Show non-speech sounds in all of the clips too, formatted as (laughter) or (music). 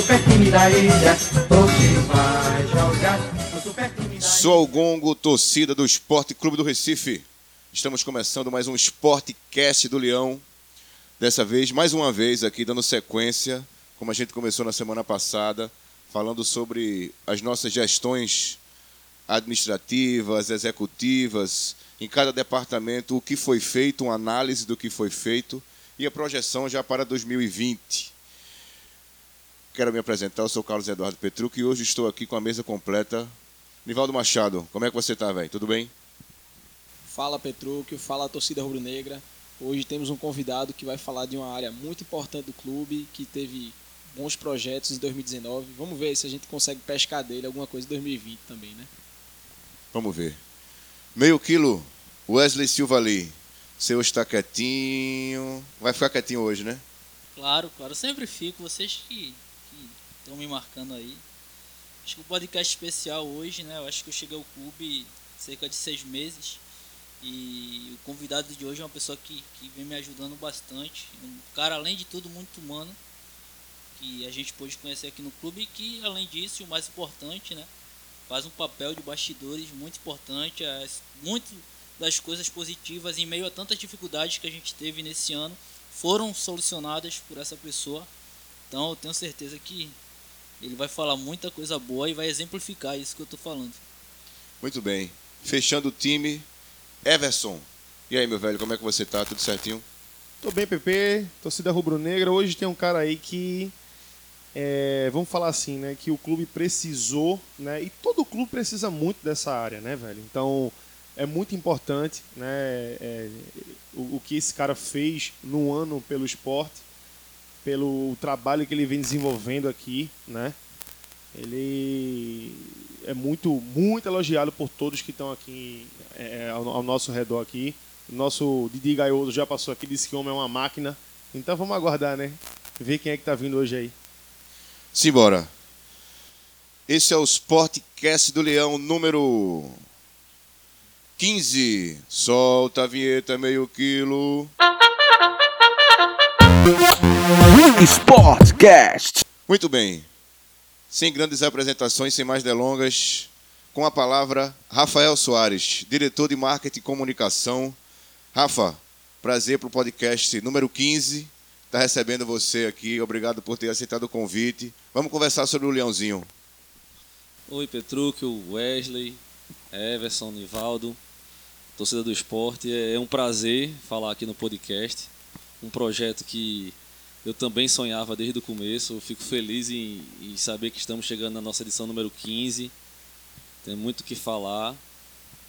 super time da ilha. Você vai jogar no super time da ilha. Sou o Gongo, torcida do Esporte Clube do Recife. Estamos começando mais um Sportcast do Leão. Dessa vez, mais uma vez aqui, dando sequência, como a gente começou na semana passada, falando sobre as nossas gestões administrativas, executivas, em cada departamento, o que foi feito, uma análise do que foi feito e a projeção já para 2020. Quero me apresentar, eu sou Carlos Eduardo Petruc e hoje estou aqui com a mesa completa. Nivaldo Machado, como é que você está, velho? Tudo bem? Fala Petrúquio, fala torcida rubro-negra. Hoje temos um convidado que vai falar de uma área muito importante do clube, que teve bons projetos em 2019. Vamos ver se a gente consegue pescar dele alguma coisa em 2020 também, né? Vamos ver. Meio quilo, Wesley Silva ali. Seu está quietinho. Vai ficar quietinho hoje, né? Claro, claro, eu sempre fico. Vocês que estão me marcando aí. Acho que o podcast especial hoje, né? Eu acho que eu cheguei ao clube cerca de seis meses. E o convidado de hoje é uma pessoa que, que vem me ajudando bastante. Um cara, além de tudo, muito humano. Que a gente pôde conhecer aqui no clube. E que, além disso, o mais importante, né? Faz um papel de bastidores muito importante. As, muito das coisas positivas, em meio a tantas dificuldades que a gente teve nesse ano, foram solucionadas por essa pessoa. Então eu tenho certeza que ele vai falar muita coisa boa e vai exemplificar isso que eu estou falando. Muito bem. Fechando o time, Everson. E aí, meu velho, como é que você tá? Tudo certinho? Tô bem, PP, torcida rubro-negra. Hoje tem um cara aí que, é, vamos falar assim, né, que o clube precisou, né, e todo clube precisa muito dessa área, né, velho? Então, é muito importante, né, é, o, o que esse cara fez no ano pelo esporte, pelo trabalho que ele vem desenvolvendo aqui, né? Ele é muito, muito elogiado por todos que estão aqui é, ao, ao nosso redor aqui. O nosso Didi Gaioso já passou aqui, disse que o homem é uma máquina. Então vamos aguardar, né? Ver quem é que tá vindo hoje aí. Simbora. Esse é o Sportcast do Leão número 15. Solta a vinheta, meio quilo. Sportcast. Muito bem. Sem grandes apresentações, sem mais delongas, com a palavra Rafael Soares, diretor de marketing e comunicação. Rafa, prazer para o podcast número 15. Está recebendo você aqui. Obrigado por ter aceitado o convite. Vamos conversar sobre o Leãozinho. Oi, Petrúquio, Wesley, Everson, Nivaldo, torcida do esporte. É um prazer falar aqui no podcast. Um projeto que eu também sonhava desde o começo. Eu fico feliz em, em saber que estamos chegando na nossa edição número 15. Tem muito o que falar.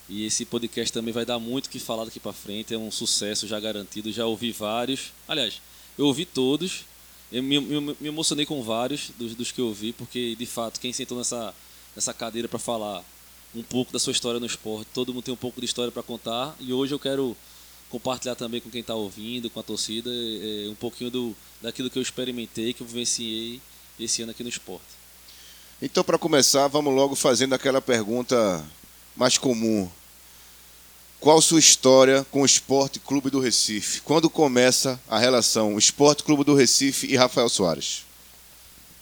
E esse podcast também vai dar muito o que falar daqui para frente. É um sucesso já garantido. Já ouvi vários. Aliás, eu ouvi todos. Eu me, me, me emocionei com vários dos, dos que eu ouvi, porque de fato, quem sentou nessa, nessa cadeira para falar um pouco da sua história no esporte, todo mundo tem um pouco de história para contar. E hoje eu quero compartilhar também com quem está ouvindo, com a torcida, é, um pouquinho do, daquilo que eu experimentei, que eu vivenciei esse ano aqui no esporte. Então, para começar, vamos logo fazendo aquela pergunta mais comum. Qual sua história com o Esporte Clube do Recife? Quando começa a relação Esporte Clube do Recife e Rafael Soares?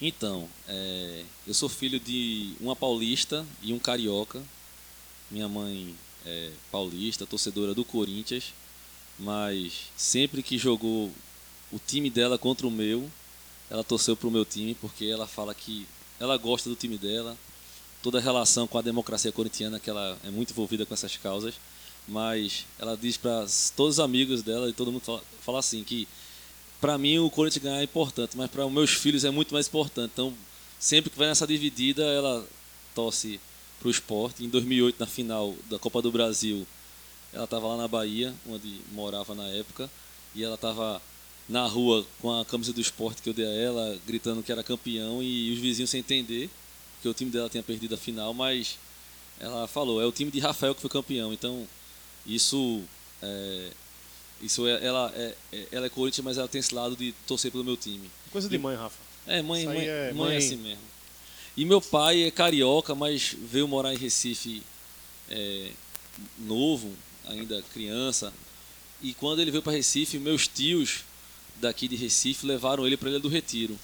Então, é, eu sou filho de uma paulista e um carioca. Minha mãe é paulista, torcedora do Corinthians, mas sempre que jogou o time dela contra o meu, ela torceu para o meu time porque ela fala que ela gosta do time dela, toda a relação com a democracia corintiana, que ela é muito envolvida com essas causas, mas ela diz para todos os amigos dela e todo mundo fala, fala assim que para mim o Corinthians ganhar é importante, mas para os meus filhos é muito mais importante. Então, sempre que vai nessa dividida, ela torce para o esporte. Em 2008, na final da Copa do Brasil, ela estava lá na Bahia, onde morava na época, e ela estava na rua com a camisa do esporte que eu dei a ela, gritando que era campeão, e os vizinhos sem entender, porque o time dela tinha perdido a final, mas ela falou, é o time de Rafael que foi campeão. Então, isso é, isso é, ela, é, ela é Corinthians, mas ela tem esse lado de torcer pelo meu time. Coisa de mãe, Rafa. É, mãe, mãe, é mãe é mãe. assim mesmo. E meu pai é carioca, mas veio morar em Recife é, novo, ainda criança. E quando ele veio para Recife, meus tios daqui de Recife levaram ele para Ilha do Retiro.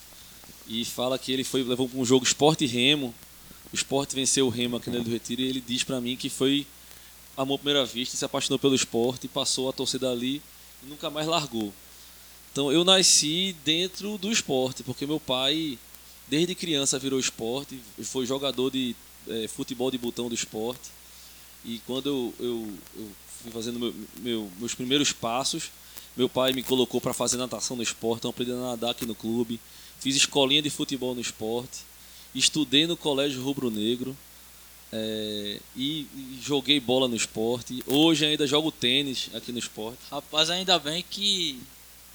e fala que ele foi levou para um jogo Sport e Remo. O Sport venceu o Remo aqui no Ilha do Retiro e ele diz para mim que foi amor à primeira vista, se apaixonou pelo esporte, passou a torcida ali e nunca mais largou. Então eu nasci dentro do esporte, porque meu pai, desde criança, virou esporte, foi jogador de eh, futebol de botão do esporte. E quando eu, eu, eu fui fazendo meu- meu- meus primeiros passos, meu pai me colocou para fazer natação no esporte, então aprendi a nadar aqui no clube. Fiz escolinha de futebol no esporte, estudei no colégio rubro-negro é, e, e joguei bola no esporte. Hoje ainda jogo tênis aqui no esporte. Rapaz, ainda bem que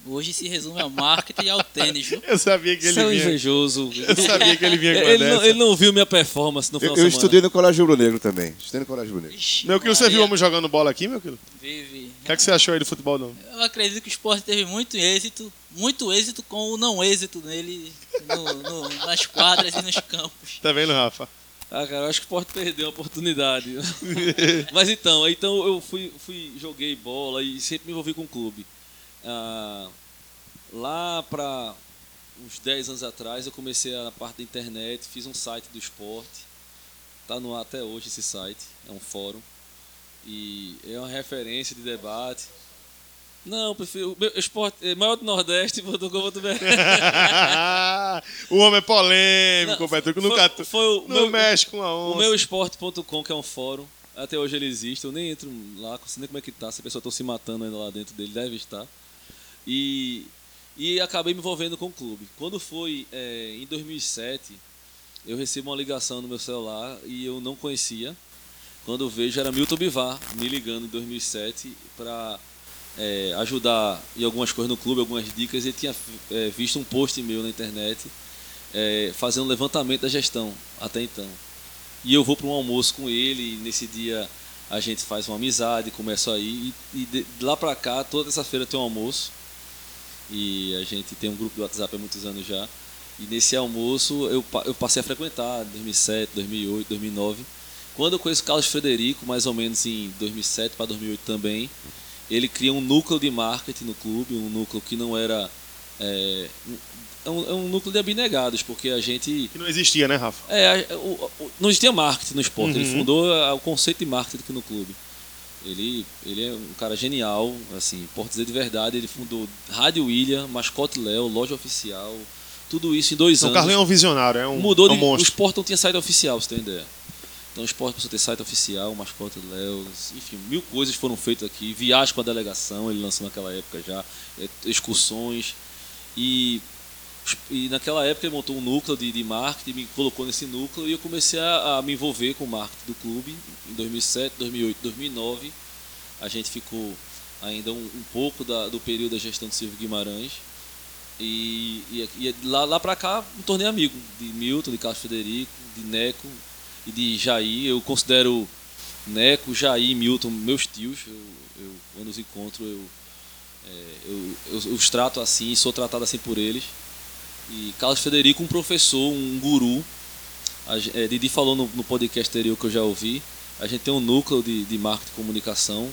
hoje se resume ao marketing e ao tênis, viu? Eu sabia que ele é um vinha. invejoso. Eu sabia que ele vinha com Ele não, ele não viu minha performance no Eu, final eu semana. estudei no Colégio Rubro Negro também. Estudei no Colégio Rubro Negro. Ixi, Meu querido, você viu homem jogando bola aqui, meu querido? Vive. O que, é que você achou aí do futebol, não? Eu acredito que o esporte teve muito êxito, muito êxito com o não êxito nele no- no- nas quadras e nos campos. Tá vendo, Rafa? Ah, cara, eu acho que o Sport perdeu a oportunidade. (laughs) Mas então, então eu fui, fui joguei bola e sempre me envolvi com o clube. Ah, lá para uns 10 anos atrás eu comecei a- parte da internet, fiz um site do esporte. Tá no ar até hoje esse site, é um fórum. E é uma referência de debate. Não, prefiro. o meu Esporte é maior do Nordeste, (laughs) do Globo.br. (laughs) o homem é polêmico, Petruco. foi- Nunca foi o não meu- mexe com a onça. O meu esporte.com, que é um fórum, até hoje ele existe. Eu nem entro lá, não sei nem como é que tá. Se a pessoa está se matando ainda lá dentro dele, deve estar. E, e acabei me envolvendo com o clube. Quando foi é, em 2007, eu recebo uma ligação no meu celular e eu não conhecia. Quando vejo, era Milton Bivar me ligando em 2007 para ajudar em algumas coisas no clube, algumas dicas. Ele tinha é, visto um post meu na internet é, fazendo um levantamento da gestão até então. E eu vou para um almoço com ele, e nesse dia a gente faz uma amizade, começa aí, e, e de, lá para cá, toda essa-feira tem um almoço, e a gente tem um grupo do WhatsApp há muitos anos já, e nesse almoço eu, eu passei a frequentar, 2007, 2008, 2009. Quando eu conheço o Carlos Frederico, mais ou menos em 2007 para 2008 também, ele cria um núcleo de marketing no clube, um núcleo que não era... É, é um, é um núcleo de abnegados, porque a gente Que não existia, né, Rafa? é, o- o- não existia marketing no esporte. Ele Uhum. fundou a- o conceito de marketing aqui no clube. Ele, ele é um cara genial, assim, por dizer de verdade, ele fundou Rádio Ilha, Mascote Léo, Loja Oficial, tudo isso em dois Então, o anos. Carlinhos é um visionário, é um, Mudou é um de. O monstro. esporte não tinha site oficial, você ter ideia. Então o esporte passou a ter site oficial, mascote Léo, enfim, mil coisas foram feitas aqui. Viagem com a delegação, ele lançou naquela época já, eh, excursões. E, e naquela época ele montou um núcleo de, de marketing, me colocou nesse núcleo e eu comecei a, a me envolver com o marketing do clube em 2007, 2008, 2009. A gente ficou ainda um, um pouco da- do período da gestão de Silvio Guimarães. E, e, e lá, lá pra cá me tornei amigo de Milton, de Carlos Frederico, de Neco e de Jair. Eu considero Neco, Jair e Milton meus tios. Eu, eu, quando os encontro, eu, é, eu, eu, eu os trato assim, sou tratado assim por eles. E Carlos Frederico, um professor, um guru. A, é, Didi falou no, no podcast anterior que eu já ouvi. A gente tem um núcleo de, de marketing e comunicação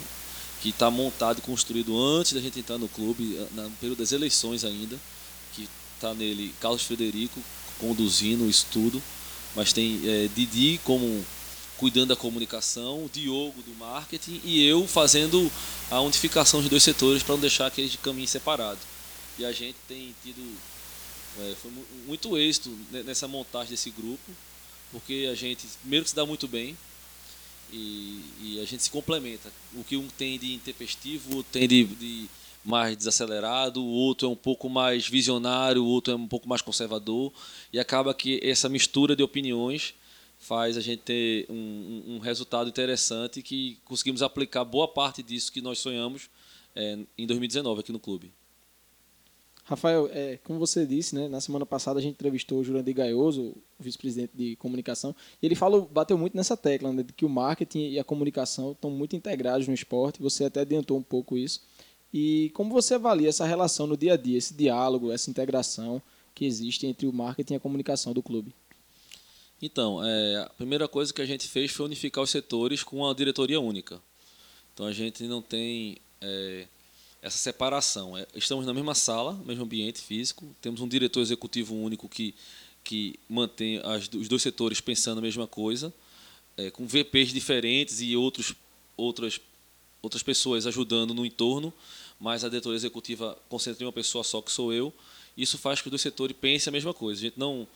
que está montado e construído antes da gente entrar no clube, na- no período das eleições ainda, que está nele Carlos Frederico conduzindo isso tudo, mas tem é, Didi como cuidando da comunicação, o Diogo do marketing e eu fazendo a unificação dos dois setores para não deixar aqueles de caminho separado. E a gente tem tido é, foi mu- muito êxito ne- nessa montagem desse grupo, porque a gente primeiro que se dá muito bem, e, e a gente se complementa. O que um tem de intempestivo, o outro tem de, de mais desacelerado, o outro é um pouco mais visionário, o outro é um pouco mais conservador, e acaba que essa mistura de opiniões faz a gente ter um, um- um resultado interessante que conseguimos aplicar boa parte disso que nós sonhamos é, em 2019 aqui no clube. Rafael, é, como você disse, né, na semana passada a gente entrevistou o Jurandir Gaioso, vice-presidente de comunicação, e ele falou, bateu muito nessa tecla, né, de que o marketing e a comunicação estão muito integrados no esporte, você até adiantou um pouco isso. E como você avalia essa relação no dia a dia, esse diálogo, essa integração que existe entre o marketing e a comunicação do clube? Então, é, a primeira coisa que a gente fez foi unificar os setores com uma diretoria única. Então a gente não tem é, essa separação. É, estamos na mesma sala, mesmo ambiente físico, temos um diretor executivo único que, que mantém as, os dois setores pensando a mesma coisa, é, com VPs diferentes e outros, outras, outras pessoas ajudando no entorno, mas a diretoria executiva concentra em uma pessoa só, que sou eu. Isso faz que os dois setores pensem a mesma coisa. A gente não,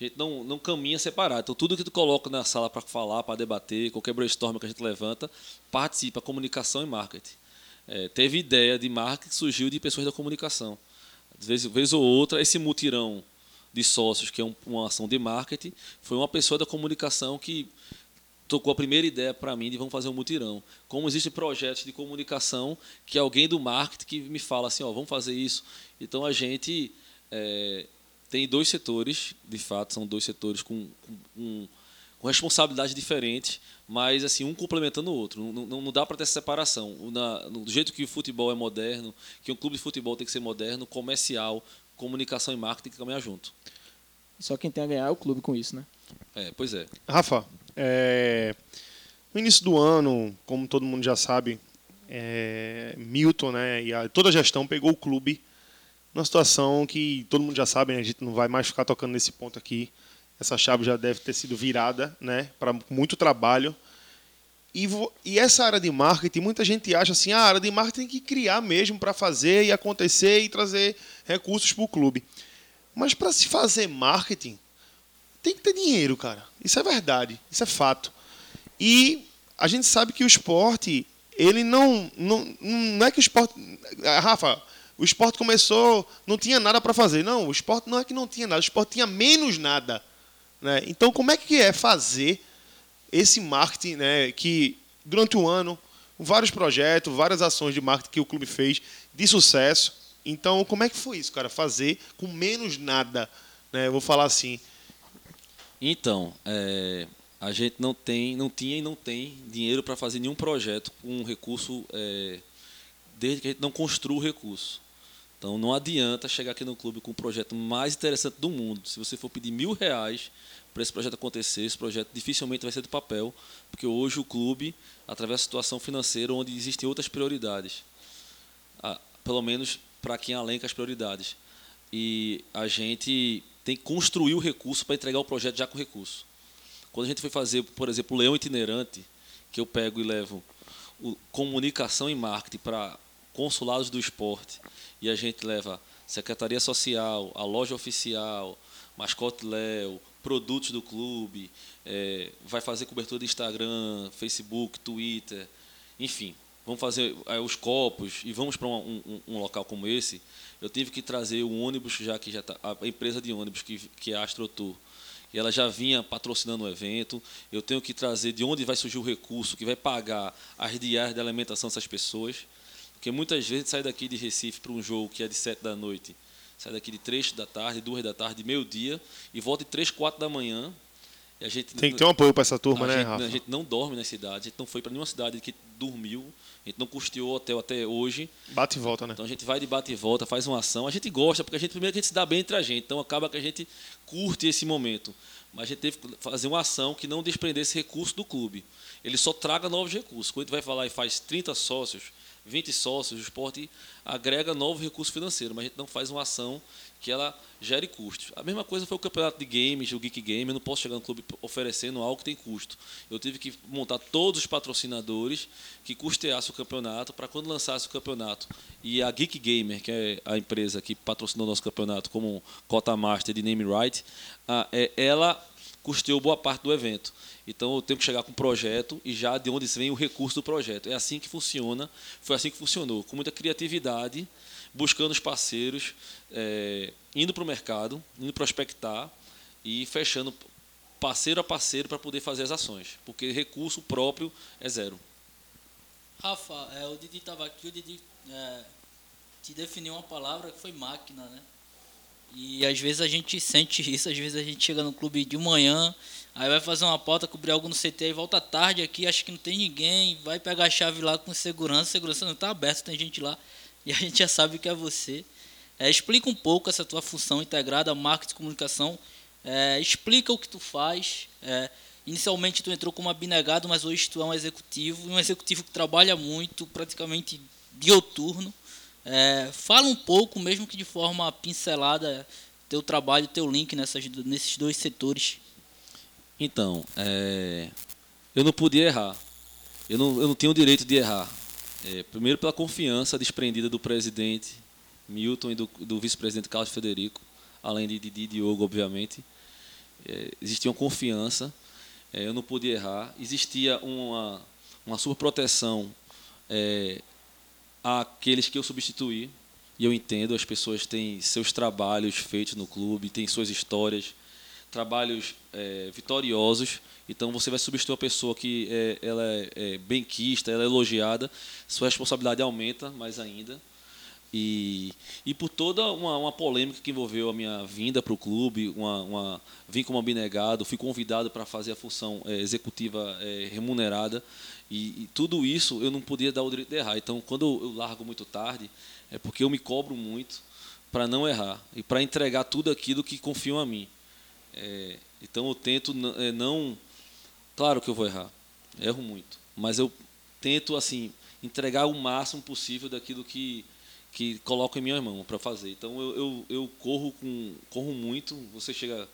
a gente não, não caminha separado. Então, tudo que tu coloca na sala para falar, para debater, qualquer brainstorm que a gente levanta, participa comunicação e marketing. É, teve ideia de marketing que surgiu de pessoas da comunicação. Às vezes, vez ou outra, esse mutirão de sócios, que é um, uma ação de marketing, foi uma pessoa da comunicação que tocou a primeira ideia para mim de vamos fazer um mutirão. Como existem projetos de comunicação que alguém do marketing que me fala assim, ó, vamos fazer isso. Então a gente é, tem dois setores, de fato, são dois setores com, com, com responsabilidades diferentes, mas assim um complementando o outro. Não, não, não dá para ter essa separação. Na, do jeito que o futebol é moderno, que um clube de futebol tem que ser moderno, comercial, comunicação e marketing tem que caminhar junto. Só quem tem a ganhar é o clube com isso, né? É, pois é. Rafa, é, no início do ano, como todo mundo já sabe, é, Milton né, e a, toda a gestão pegou o clube numa situação que todo mundo já sabe, né, a gente não vai mais ficar tocando nesse ponto aqui. Essa chave já deve ter sido virada né, para muito trabalho. E, e, essa área de marketing, muita gente acha assim, ah, a área de marketing tem que criar mesmo para fazer e acontecer e trazer recursos para o clube. Mas para se fazer marketing, tem que ter dinheiro, cara. Isso é verdade, isso é fato. E a gente sabe que o esporte, ele não. Não, não é que o esporte. Rafa, o esporte começou, não tinha nada para fazer. Não, o esporte não é que não tinha nada, o esporte tinha menos nada. Né? Então, como é que é fazer esse marketing né, que, durante o ano, vários projetos, várias ações de marketing que o clube fez de sucesso. Então, como é que foi isso, cara? Fazer com menos nada, né? Eu vou falar assim. Então, é, a gente não tem, não tinha e não tem dinheiro para fazer nenhum projeto com recurso é, desde que a gente não construa o recurso. Então não adianta chegar aqui no clube com o projeto mais interessante do mundo. Se você for pedir mil reais para esse projeto acontecer, esse projeto dificilmente vai ser do papel, porque hoje o clube atravessa a situação financeira onde existem outras prioridades, ah, pelo menos para quem alenca as prioridades. E a gente tem que construir o recurso para entregar o projeto já com recurso. Quando a gente foi fazer, por exemplo, o Leão Itinerante, que eu pego e levo o comunicação e marketing para consulados do esporte e a gente leva secretaria social, a loja oficial, mascote Léo, produtos do clube, é, vai fazer cobertura de Instagram, Facebook, Twitter, enfim, vamos fazer é, os copos e vamos para um, um, um, local como esse. Eu tive que trazer o ônibus, já que já tá, a empresa de ônibus que, que é a AstroTour, e ela já vinha patrocinando o evento. Eu tenho que trazer de onde vai surgir o recurso que vai pagar as diárias de alimentação dessas pessoas. Porque muitas vezes sai daqui de Recife para um jogo que é de 7 da noite, sai daqui de 3 da tarde, 2 da tarde, meio-dia, e volta de 3, 4 da manhã. A gente, Tem que ter um apoio para essa turma, né, gente, Rafa? A gente não dorme na cidade, a gente não foi para nenhuma cidade que dormiu, a gente não custeou hotel até hoje. Bate e volta, né? Então a gente vai de bate e volta, faz uma ação. A gente gosta, porque a gente primeiro a gente se dá bem entre a gente, então acaba que a gente curte esse momento. Mas a gente teve que fazer uma ação que não desprendesse recurso do clube. Ele só traga novos recursos. Quando a gente vai falar e faz 30 sócios, 20 sócios, o esporte agrega novo recurso financeiro, mas a gente não faz uma ação que ela gere custos. A mesma coisa foi o campeonato de games, o Geek Game. Eu não posso chegar no clube oferecendo algo que tem custo. Eu tive que montar todos os patrocinadores que custeassem o campeonato para quando lançasse o campeonato. E a Geek Gamer, que é a empresa que patrocinou nosso campeonato como cota master de name right, é, ela custeou boa parte do evento. Então eu tenho que chegar com um projeto e já de onde vem o recurso do projeto. É assim que funciona, foi assim que funcionou, com muita criatividade, buscando os parceiros, é, indo para o mercado, indo prospectar e fechando parceiro a parceiro para poder fazer as ações, porque recurso próprio é zero. Rafa, é, o Didi estava aqui, o Didi é, te definiu uma palavra que foi máquina, né? E às vezes a gente sente isso, às vezes a gente chega no clube de manhã, aí vai fazer uma pauta, cobrir algo no CT e volta tarde aqui, acha que não tem ninguém, vai pegar a chave lá com segurança, segurança não está aberta, tem gente lá (laughs) e a gente já sabe que é você. É, explica um pouco essa tua função integrada, marketing e comunicação. É, explica o que tu faz. É, inicialmente tu entrou como abnegado, mas hoje tu é um executivo, um executivo que trabalha muito, praticamente dioturno. É, fala um pouco, mesmo que de forma pincelada, teu trabalho, teu link nessas, nesses dois setores. Então, é, eu não podia errar. Eu não, eu não tenho o direito de errar. É, primeiro, pela confiança desprendida do presidente Milton e do, do vice-presidente Carlos Federico, além de Didi e Diogo, obviamente. É, existia uma confiança, é, eu não podia errar. Existia uma, uma superproteção é, àqueles que eu substituí. E eu entendo, as pessoas têm seus trabalhos feitos no clube, têm suas histórias, trabalhos é, vitoriosos. Então você vai substituir uma pessoa que é, ela é, é benquista, ela é elogiada, sua responsabilidade aumenta mais ainda. E, e por toda uma, uma polêmica que envolveu a minha vinda para o clube, uma, uma, vim como abnegado, fui convidado para fazer a função é, executiva é, remunerada, e, e, tudo isso eu não podia dar o direito de errar. Então, quando eu, largo muito tarde, é porque eu me cobro muito para não errar e para entregar tudo aquilo que confiam a mim. É, então, eu tento é, não. Claro que eu vou errar, erro muito, mas eu tento assim entregar o máximo possível daquilo que que coloco em minha mão para fazer. Então eu, eu, eu, corro com corro muito. Você chega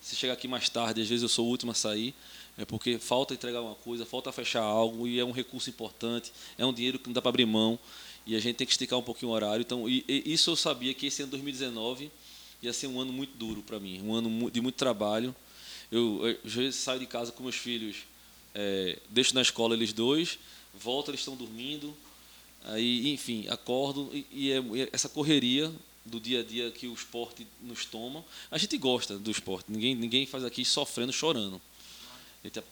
se chega aqui mais tarde, às vezes eu sou o último a sair, é porque falta entregar uma coisa, falta fechar algo e é um recurso importante, é um dinheiro que não dá para abrir mão e a gente tem que esticar um pouquinho o horário. Então e, e isso eu sabia que esse ano 2019 ia ser um ano muito duro para mim, um ano de muito trabalho. Eu, eu saio de casa com meus filhos, é, deixo na escola eles dois, volto eles estão dormindo Aí, enfim, acordo e, é, e, é essa correria do dia a dia que o esporte nos toma. A gente gosta do esporte, ninguém, ninguém faz aqui sofrendo, chorando.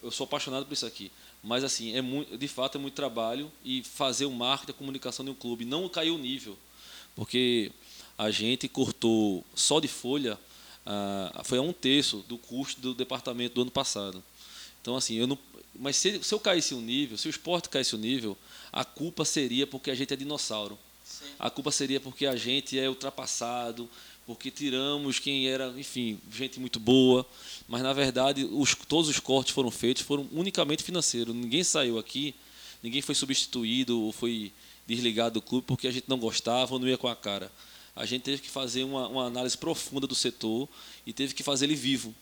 Eu sou apaixonado por isso aqui. Mas, assim, é muito, de fato é muito trabalho e fazer o marketing, a comunicação de um clube. Não caiu o nível, porque a gente cortou só de folha, ah, foi a um terço do custo do departamento do ano passado. Então, assim, eu não, mas se, se eu caísse um nível, se o esporte caísse um nível, a culpa seria porque a gente é dinossauro. Sim. A culpa seria porque a gente é ultrapassado, porque tiramos quem era, enfim, gente muito boa. Mas na verdade, os, todos os cortes foram feitos foram unicamente financeiros. Ninguém saiu aqui, ninguém foi substituído ou foi desligado do clube porque a gente não gostava ou não ia com a cara. A gente teve que fazer uma, uma análise profunda do setor e teve que fazer ele vivo.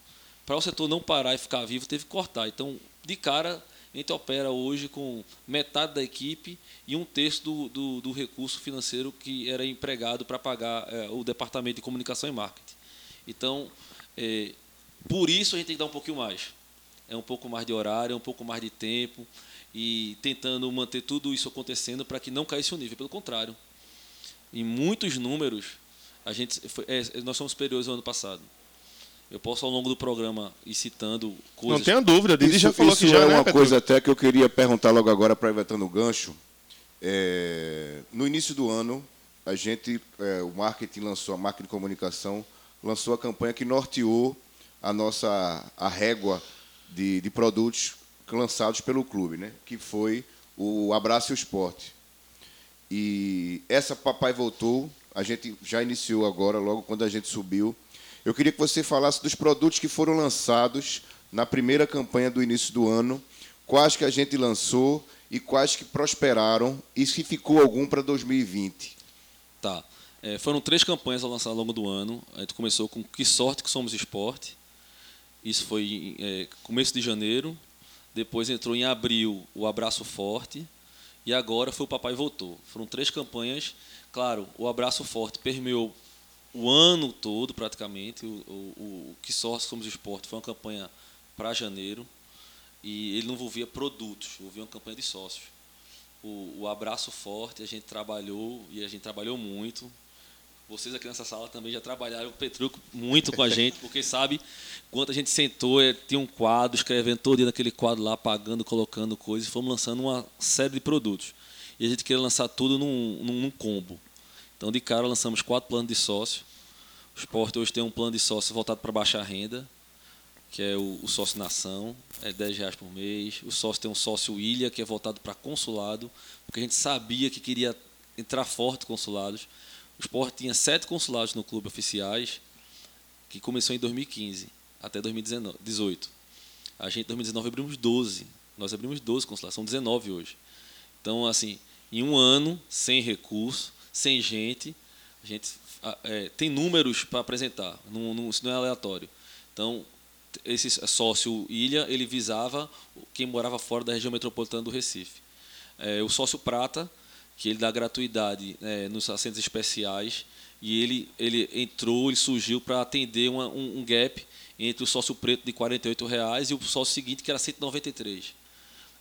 Para o setor não parar e ficar vivo, teve que cortar. Então, de cara, a gente opera hoje com metade da equipe e um terço do, do, do recurso financeiro que era empregado para pagar é, o departamento de comunicação e marketing. Então, é, por isso a gente tem que dar um pouquinho mais. É um pouco mais de horário, é um pouco mais de tempo e tentando manter tudo isso acontecendo para que não caísse o nível. Pelo contrário, em muitos números, a gente, é, nós somos superiores ao ano passado. Eu posso ao longo do programa ir citando coisas. Não tenha dúvida, Didi já falou isso que já é né, uma coisa até que eu queria perguntar logo agora, aproveitando o gancho. É, no início do ano, a gente, é, o marketing lançou, a marketing de comunicação lançou a campanha que norteou a nossa a régua de, de produtos lançados pelo clube, né? Que foi o Abraço e o Esporte. E essa Papai Voltou, a gente já iniciou agora, logo quando a gente subiu eu queria que você falasse dos produtos que foram lançados na primeira campanha do início do ano, quais que a gente lançou e quais que prosperaram e se ficou algum para 2020. Tá. É, foram três campanhas lançadas ao longo do ano. A gente começou com Que Sorte que Somos Esporte. Isso foi é, começo de janeiro. Depois entrou em abril o Abraço Forte. E agora foi o Papai Voltou. Foram três campanhas. Claro, o Abraço Forte permeou o ano todo, praticamente. O, o, o Que Sorte Somos Esporte foi uma campanha para janeiro e ele não envolvia produtos, envolvia uma campanha de sócios. O, o, Abraço Forte, a gente trabalhou e a gente trabalhou muito. Vocês aqui nessa sala também já trabalharam o Petruco muito com a (laughs) gente, porque sabe quanto a gente sentou, é, tinha um quadro, escrevendo todo dia naquele quadro lá, apagando, colocando coisas, e fomos lançando uma série de produtos. E a gente queria lançar tudo num, num, num combo. Então, de cara, lançamos quatro planos de sócio. O esporte hoje tem um plano de sócio voltado para baixar renda, que é o, o, sócio nação, é 10 reais por mês. O sócio tem um sócio ilha, que é voltado para consulado, porque a gente sabia que queria entrar forte consulados. O esporte tinha sete consulados no clube oficiais, que começou em 2015 até 2018. A gente, em 2019, abrimos 12. Nós abrimos 12 consulados, são 19 hoje. Então, assim, em um ano, sem recurso, sem gente. A gente é, tem números para apresentar, não, não, isso não é aleatório. Então, esse sócio Ilha, ele visava quem morava fora da região metropolitana do Recife. É, o sócio Prata, que ele dá gratuidade é, nos assentos especiais, e ele, ele entrou, ele surgiu para atender uma, um, um, gap entre o sócio preto de 48 reais e o sócio seguinte, que era 193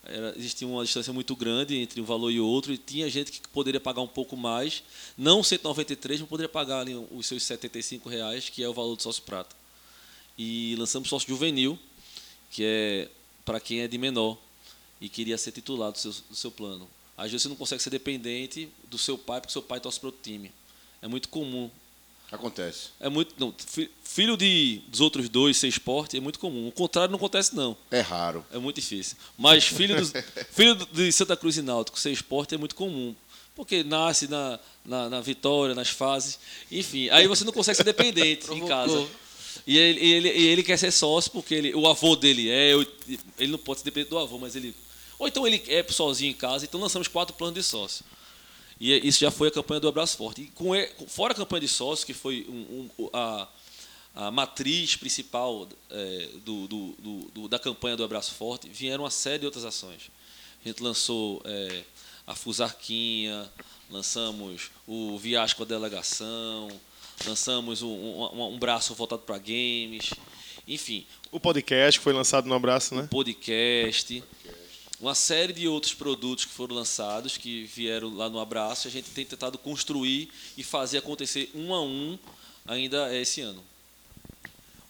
era, existia uma distância muito grande entre um valor e outro, e tinha gente que poderia pagar um pouco mais, não 193, mas poderia pagar ali os seus 75 reais, que é o valor do sócio prata. E lançamos sócio juvenil, que é para quem é de menor e queria ser titular do seu, do seu plano. Às vezes você não consegue ser dependente do seu pai, porque seu pai torce para o time. É muito comum Acontece. É muito. Não, filho de, dos outros dois ser esporte é muito comum. O contrário não acontece, não. É raro. É muito difícil. Mas filho, dos, (laughs) filho de Santa Cruz e Náutico ser esporte é muito comum. Porque nasce na, na, na, vitória, nas fases. Enfim, aí você não consegue ser dependente em casa. E ele, ele, ele quer ser sócio porque ele, o avô dele é. Ele não pode ser dependente do avô, mas ele. Ou então ele é sozinho em casa, então lançamos quatro planos de sócio. E isso já foi a campanha do Abraço Forte. E com, fora a campanha de sócios, que foi um, um, a, a matriz principal é, do, do, do, da campanha do Abraço Forte, vieram uma série de outras ações. A gente lançou é, a Fusarquinha, lançamos o Viagem com a Delegação, lançamos um, um, um braço voltado para games, enfim. O podcast foi lançado no Abraço, né? O podcast uma série de outros produtos que foram lançados, que vieram lá no Abraço, a gente tem tentado construir e fazer acontecer um a um ainda esse ano.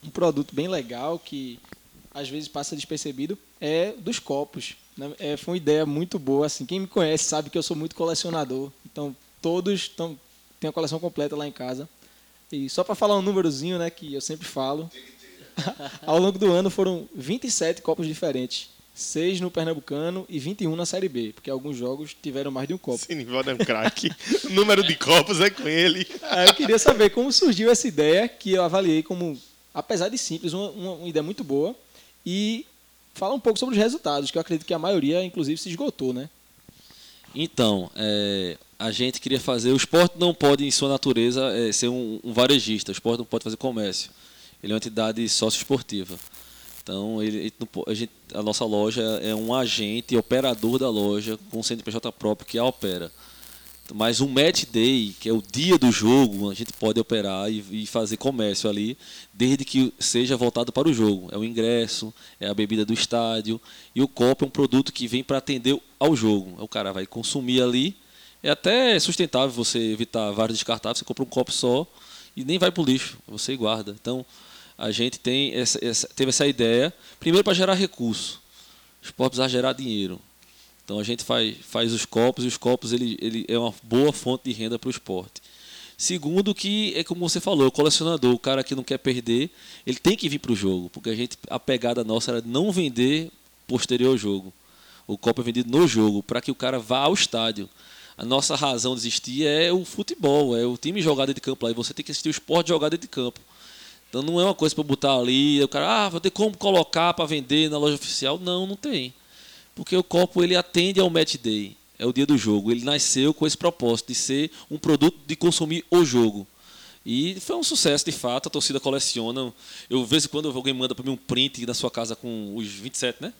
Um produto bem legal que às vezes passa despercebido é dos copos. Né? É, foi uma ideia muito boa. Assim, quem me conhece sabe que eu sou muito colecionador. Então todos estão tem a coleção completa lá em casa. E só para falar um númerozinho, né, que eu sempre falo, (laughs) ao longo do ano foram 27 copos diferentes 6 no Pernambucano e 21 na Série B, porque alguns jogos tiveram mais de um copo. Sinivaldo é um craque. o número de copos é com ele. Aí eu queria saber como surgiu essa ideia, que eu avaliei como, apesar de simples, uma, uma, ideia muito boa. E fala um pouco sobre os resultados, que eu acredito que a maioria, inclusive, se esgotou, né? Então, é, a gente queria fazer. O esporte não pode, em sua natureza, é, ser um, um varejista. O esporte não pode fazer comércio. Ele é uma entidade sócio-esportiva. Então, ele, a, gente, a, nossa loja é um agente operador da loja com CNPJ próprio que a opera. Mas um match day, que é o dia do jogo, a gente pode operar e, e, fazer comércio ali, desde que seja voltado para o jogo. É o ingresso, é a bebida do estádio. E o copo é um produto que vem para atender ao jogo. O cara vai consumir ali. É até sustentável você evitar vários descartáveis. Você compra um copo só e nem vai para o lixo. Você guarda. Então, a gente tem essa, essa, teve essa ideia, primeiro para gerar recurso. O esporte precisa gerar dinheiro. Então a gente faz, faz os copos e os copos ele, ele é uma boa fonte de renda para o esporte. Segundo que é como você falou, o colecionador, o cara que não quer perder, ele tem que vir para o jogo, porque a gente a pegada nossa era não vender posterior ao jogo. O copo é vendido no jogo para que o cara vá ao estádio. A nossa razão de existir é o futebol, é o time jogado de campo lá e você tem que assistir o esporte jogado de campo. Então não é uma coisa para botar ali, o cara, ah, vou ter como colocar para vender na loja oficial. Não, não tem. Porque o copo ele atende ao match day, é o dia do jogo. Ele nasceu com esse propósito de ser um produto de consumir o jogo. E foi um sucesso de fato, a torcida coleciona. Eu vejo quando alguém manda para mim um print na sua casa com os 27, né?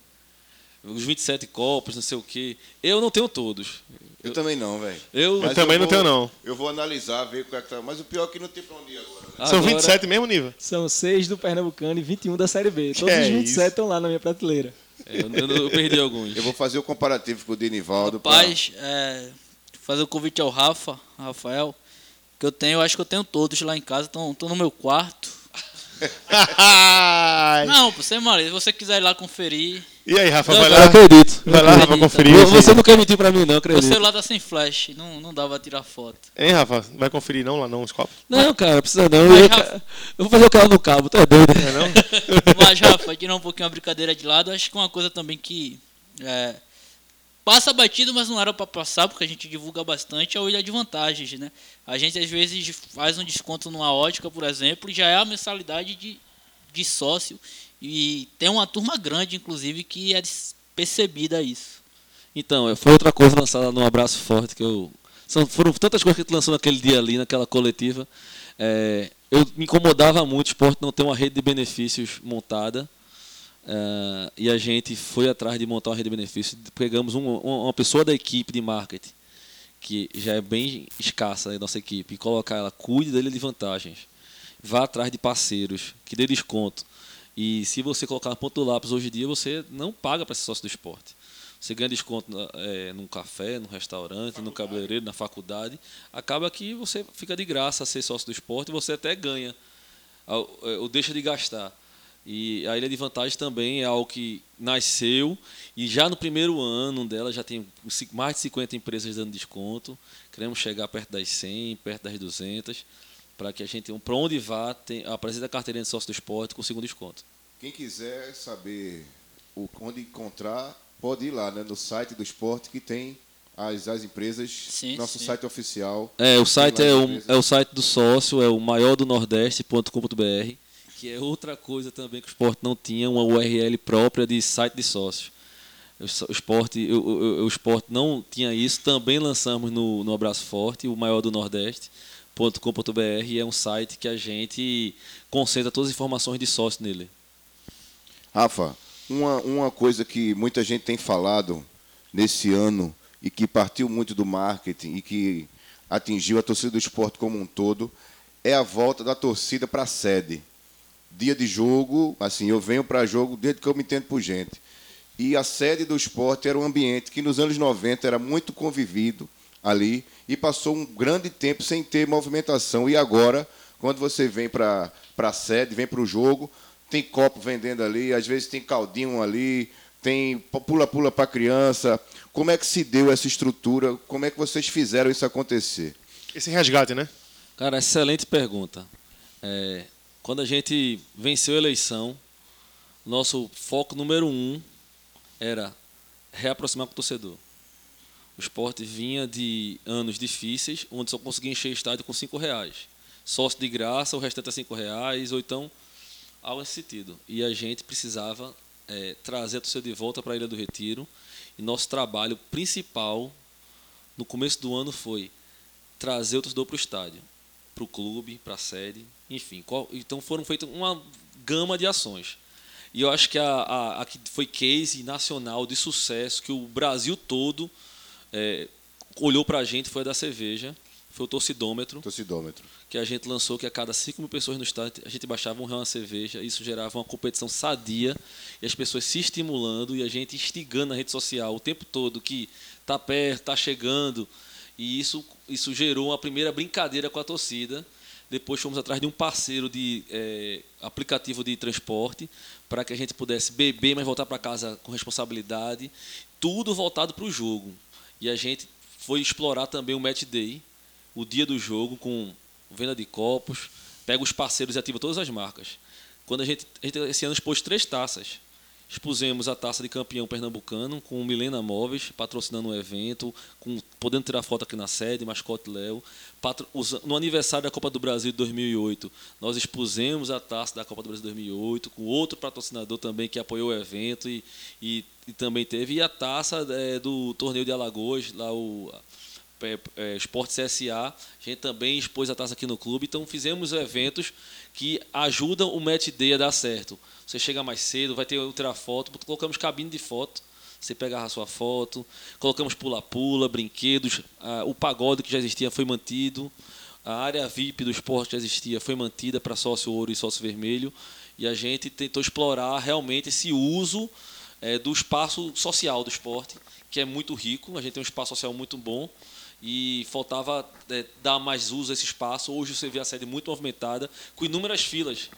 Os 27 copos, não sei o quê. Eu não tenho todos. Eu, eu também não, velho. Eu, eu também eu vou, não tenho, não. Eu vou analisar, ver qual é que tá. Mas o pior é que não tem pra onde ir agora. Né? São agora, 27 mesmo nível? São 6 do Pernambucano e 21 da Série B. Todos é os 27 estão lá na minha prateleira. É, eu, eu, perdi alguns. Eu vou fazer o comparativo com o Denivaldo. Rapaz, pra... é, fazer o convite ao Rafa, Rafael, que eu tenho, eu acho que eu tenho todos lá em casa, estão no meu quarto. Não, você, mano, se você quiser ir lá conferir, e aí, Rafa, não, vai lá. acredito. Vai lá, Rafa, conferir. Você não quer mentir pra mim, não, acredito. O celular tá sem flash, não, não dá pra tirar foto. Hein, Rafa? Vai conferir não lá não os copos? Não, cara, precisa não. Eu, Rafa... eu, vou fazer o cara no cabo, tu é doido. É, não? (laughs) Mas, Rafa, tirar um pouquinho a brincadeira de lado, acho que uma coisa também que é, passa batido, mas não era para passar, porque a gente divulga bastante, é o Ilha de Vantagens, né? A gente às vezes faz um desconto numa ótica, por exemplo, e já é a mensalidade de, de sócio. E tem uma turma grande, inclusive, que é percebida isso. Então, foi outra coisa lançada no Abraço Forte que eu São, foram tantas coisas que a gente lançou naquele dia ali, naquela coletiva. É, eu me incomodava muito o esporte não ter uma rede de benefícios montada. É, e a gente foi atrás de montar uma rede de benefícios. Pegamos um- um- uma pessoa da equipe de marketing, que já é bem escassa a nossa equipe, e colocar ela, cuide dele de vantagens. Vá atrás de parceiros, que dê desconto. E se você colocar na ponta do lápis hoje em dia, você não paga para ser sócio do esporte. Você ganha desconto na- é, num café, num restaurante, no cabeleireiro, na faculdade. Acaba que você fica de graça a ser sócio do esporte e você até ganha, é, ou deixa de gastar. E a Ilha de Vantagens também é algo que nasceu e já no primeiro ano dela já tem mais de 50 empresas dando desconto. Queremos chegar perto das 100, perto das 200, para que a gente, para onde vá, tem, apresente a carteirinha de sócio do esporte com segundo desconto. Quem quiser saber o- onde encontrar, pode ir lá né, no site do esporte que tem as, as empresas, Sim, nosso sim. site oficial. É, o site é o, é o site do sócio, é o maior do nordeste.com.br, que é outra coisa também que o esporte não tinha, uma URL própria de site de sócios. O esporte, o, o- o esporte não tinha isso, também lançamos no, no Abraço Forte, o maior do nordeste.com.br, e é um site que a gente concentra todas as informações de sócio nele. Rafa, uma, uma coisa que muita gente tem falado nesse ano e que partiu muito do marketing e que atingiu a torcida do esporte como um todo é a volta da torcida para a sede. Dia de jogo, assim, eu venho para jogo desde que eu me entendo por gente. E a sede do esporte era um ambiente que nos anos 90 era muito convivido ali e passou um grande tempo sem ter movimentação. E agora, quando você vem para a sede, vem para o jogo, tem copo vendendo ali, às vezes tem caldinho ali, tem pula-pula para criança. Como é que se deu essa estrutura? Como é que vocês fizeram isso acontecer? Esse resgate, né? Cara, excelente pergunta. É, quando a gente venceu a eleição, nosso foco número um era reaproximar com o torcedor. O esporte vinha de anos difíceis, onde só conseguia encher estádio com cinco reais. Sócio de graça, o restante é cinco reais, ou então algo nesse sentido. E a gente precisava é, trazer a torcida de volta para a Ilha do Retiro. E nosso trabalho principal no começo do ano foi trazer o torcedor para o estádio, para o clube, para a sede, enfim. Qual- então foram feitas uma gama de ações. E eu acho que a, a, a que foi case nacional de sucesso, que o Brasil todo é, olhou para a gente, foi a da cerveja, foi o torcidômetro Torcidômetro. que a gente lançou que a cada 5 mil pessoas no estádio a gente baixava um real na cerveja, isso gerava uma competição sadia e as pessoas se estimulando e a gente instigando na rede social o tempo todo que tá perto, tá chegando e isso, isso gerou uma primeira brincadeira com a torcida. Depois fomos atrás de um parceiro de eh, aplicativo de transporte para que a gente pudesse beber, mas voltar para casa com responsabilidade. Tudo voltado para o jogo. E a gente foi explorar também o Match Day, o dia do jogo, com venda de copos, pega os parceiros e ativa todas as marcas. Quando a gente, a gente esse ano expôs três taças. Expusemos a taça de campeão pernambucano com o Milena Móveis patrocinando o evento, com, podendo tirar foto aqui na sede, mascote Léo. No aniversário da Copa do Brasil de 2008, nós expusemos a taça da Copa do Brasil de 2008 com outro patrocinador também que apoiou o evento e, e, e também teve. E a taça eh, do torneio de Alagoas, lá o é, é, Esporte CSA, a gente também expôs a taça aqui no clube, então fizemos eventos que ajudam o match day a dar certo. Você chega mais cedo, vai ter o tirar foto, colocamos cabine de foto, você pegar a sua foto, colocamos pula-pula, brinquedos, o pagode que já existia foi mantido, a área VIP do esporte que já existia foi mantida para sócio ouro e sócio vermelho, e a gente tentou explorar realmente esse uso é, do espaço social do esporte, que é muito rico, a gente tem um espaço social muito bom, e faltava é, dar mais uso a esse espaço. Hoje você vê a sede muito movimentada, com inúmeras filas.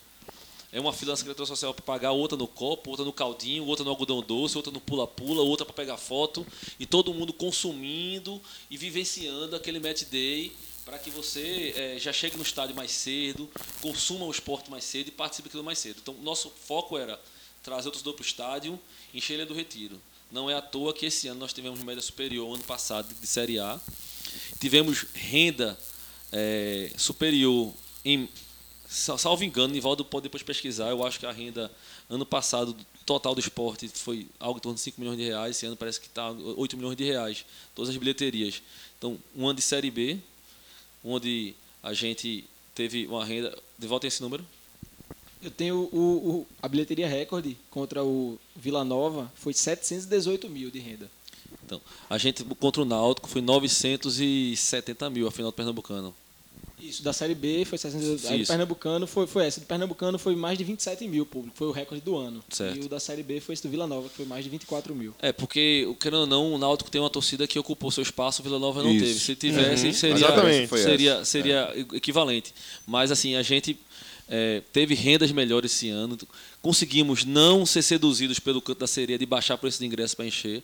É uma fila na Secretaria Social para pagar, outra no copo, outra no caldinho, outra no algodão doce, outra no pula-pula, outra para pegar foto, e todo mundo consumindo e vivenciando aquele match day para que você é, já chegue no estádio mais cedo, consuma o esporte mais cedo e participe daquilo mais cedo. Então, nosso foco era trazer o torcedor para o estádio, encher ele do retiro. Não é à toa que esse ano nós tivemos média superior ano passado de Série A. Tivemos renda é, superior em salvo engano, Nivaldo pode depois pesquisar. Eu acho que a renda ano passado total do esporte foi algo em torno de 5 milhões de reais. Esse ano parece que está 8 milhões de reais. Todas as bilheterias. Então, um ano de Série B, onde a gente teve uma renda. De volta esse número? Eu tenho o, o- a bilheteria recorde contra o Vila Nova foi 718 mil de renda. Então, a gente contra o Náutico foi 970 mil a final do Pernambucano. Isso, da Série B foi 718 Aí do. Pernambucano foi, foi essa. Do Pernambucano foi mais de 27 mil público. Foi o recorde do ano. Certo. E o da Série B foi esse do Vila Nova, que foi mais de 24 mil. É, porque, querendo ou não, o Náutico tem uma torcida que ocupou seu espaço, o Vila Nova não Isso. teve. Se tivesse, Uhum. seria, Exatamente. Seria, seria equivalente. Mas, assim, a gente é, teve rendas melhores esse ano. Conseguimos não ser seduzidos pelo canto da sereia de baixar o preço de ingresso para encher.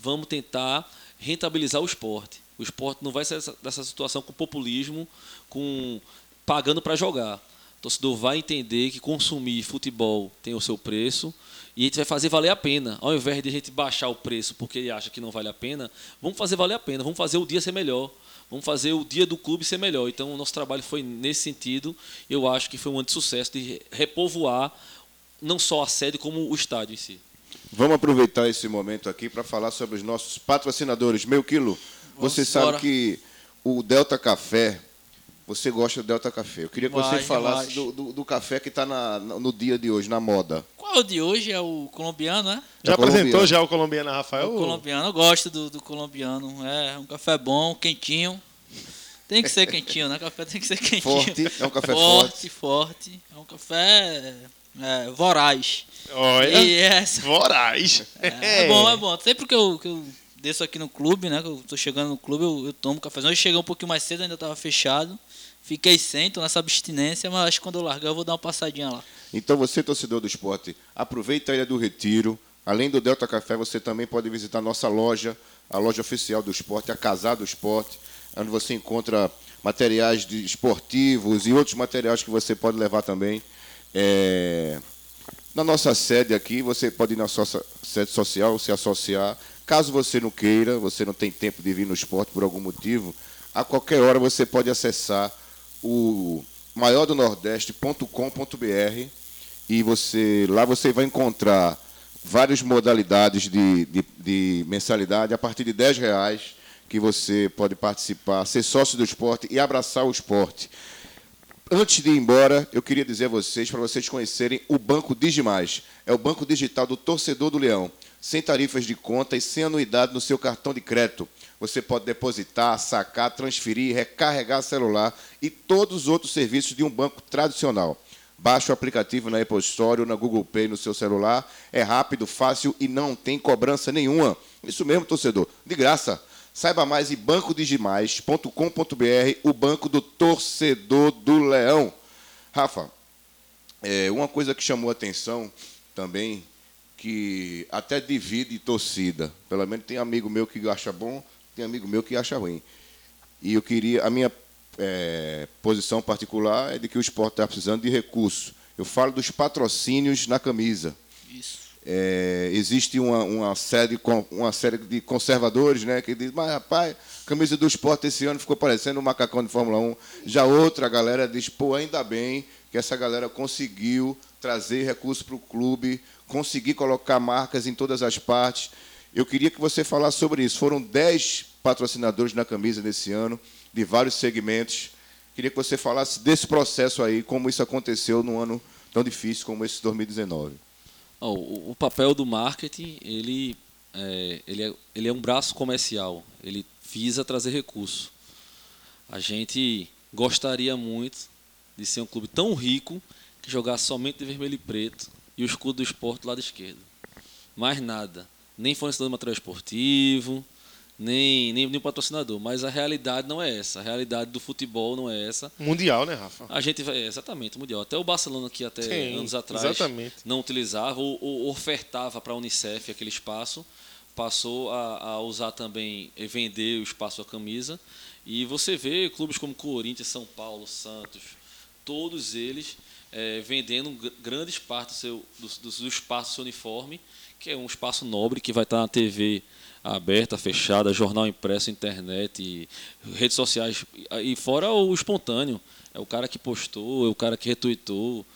Vamos tentar rentabilizar o esporte. O esporte não vai sair dessa, situação com populismo, com pagando para jogar. O torcedor vai entender que consumir futebol tem o seu preço e a gente vai fazer valer a pena. Ao invés de a gente baixar o preço porque ele acha que não vale a pena, vamos fazer valer a pena, vamos fazer o dia ser melhor. Vamos fazer o dia do clube ser melhor. Então, o nosso trabalho foi nesse sentido. Eu acho que foi um ano de sucesso de repovoar não só a sede, como o estádio em si. Vamos aproveitar esse momento aqui para falar sobre os nossos patrocinadores. Meu quilo, você Vamos sabe embora. que o Delta Café, você gosta do Delta Café. Eu queria que você Vai, falasse relaxa. do, do- do café que está no dia de hoje, na moda. Qual é o de hoje? É o colombiano, né? Já É apresentou colombiano. já o colombiano Rafael? O colombiano. Eu gosto do, do colombiano. É um café bom, quentinho. Tem que ser quentinho, né? Café tem que ser quentinho. Forte, é um café forte. Forte, É um café é, voraz. Olha, E essa, voraz. é, é bom, é bom. Sempre que eu, que eu desço aqui no clube, né? Eu tô chegando no clube, eu, eu tomo cafezão. Hoje cheguei um pouquinho mais cedo, ainda tava fechado. Fiquei sem, tô nessa abstinência, mas acho que quando eu largar eu vou dar uma passadinha lá. Então você, torcedor do esporte, aproveita a Ilha do Retiro. Além do Delta Café, você também pode visitar nossa loja, a loja oficial do esporte, a Casar do Esporte, onde você encontra materiais esportivos e outros materiais que você pode levar também. É, Na nossa sede aqui, você pode ir na sua sede social, se associar. Caso você não queira, você não tem tempo de vir no esporte por algum motivo, a qualquer hora você pode acessar o maior do nordeste.com.br e você lá você vai encontrar várias modalidades de, de, de mensalidade a partir de 10 reais que você pode participar, ser sócio do esporte e abraçar o esporte. Antes de ir embora, eu queria dizer a vocês, para vocês conhecerem o Banco Digimais. É o banco digital do torcedor do Leão. Sem tarifas de conta e sem anuidade no seu cartão de crédito. Você pode depositar, sacar, transferir, recarregar celular e todos os outros serviços de um banco tradicional. Baixe o aplicativo na Apple Store ou na Google Play no seu celular. É rápido, fácil e não tem cobrança nenhuma. Isso mesmo, torcedor. De graça. Saiba mais em bancodigimais.com.br, o banco do torcedor do Leão. Rafa, é, uma coisa que chamou a atenção também, que até divide torcida. Pelo menos tem amigo meu que acha bom, tem amigo meu que acha ruim. E eu queria, a minha é, posição particular é de que o esporte está precisando de recursos. Eu falo dos patrocínios na camisa. Isso. É, existe uma, uma, série, uma série de conservadores né, que diz, mas rapaz, a camisa do esporte esse ano ficou parecendo um macacão de Fórmula 1. Já outra galera diz, pô, ainda bem que essa galera conseguiu trazer recursos para o clube, conseguir colocar marcas em todas as partes. Eu queria que você falasse sobre isso. Foram 10 patrocinadores na camisa nesse ano, de vários segmentos. Queria que você falasse desse processo aí, como isso aconteceu num ano tão difícil como esse 2019. Ó, o, o papel do marketing, ele é, ele, é, ele é um braço comercial. Ele visa trazer recurso. A gente gostaria muito de ser um clube tão rico que jogasse somente de vermelho e preto e o escudo do esporte do lado esquerdo. Mais nada. Nem fornecedor de material esportivo, nem, nem, nem patrocinador. Mas a realidade não é essa. A realidade do futebol não é essa. Mundial, né, Rafa? A gente vai, é, exatamente, mundial. Até o Barcelona que até Sim, anos atrás exatamente. não utilizava ou, ou ofertava para a Unicef aquele espaço, passou a, a usar também e vender o espaço da camisa. E você vê clubes como Corinthians, São Paulo, Santos, todos eles eh, vendendo gr- grandes partes do, seu, do, do, espaço do seu uniforme, que é um espaço nobre que vai estar na TV aberta, fechada, jornal impresso, internet, e redes sociais e fora o espontâneo. É o cara que postou, é o cara que retweetou.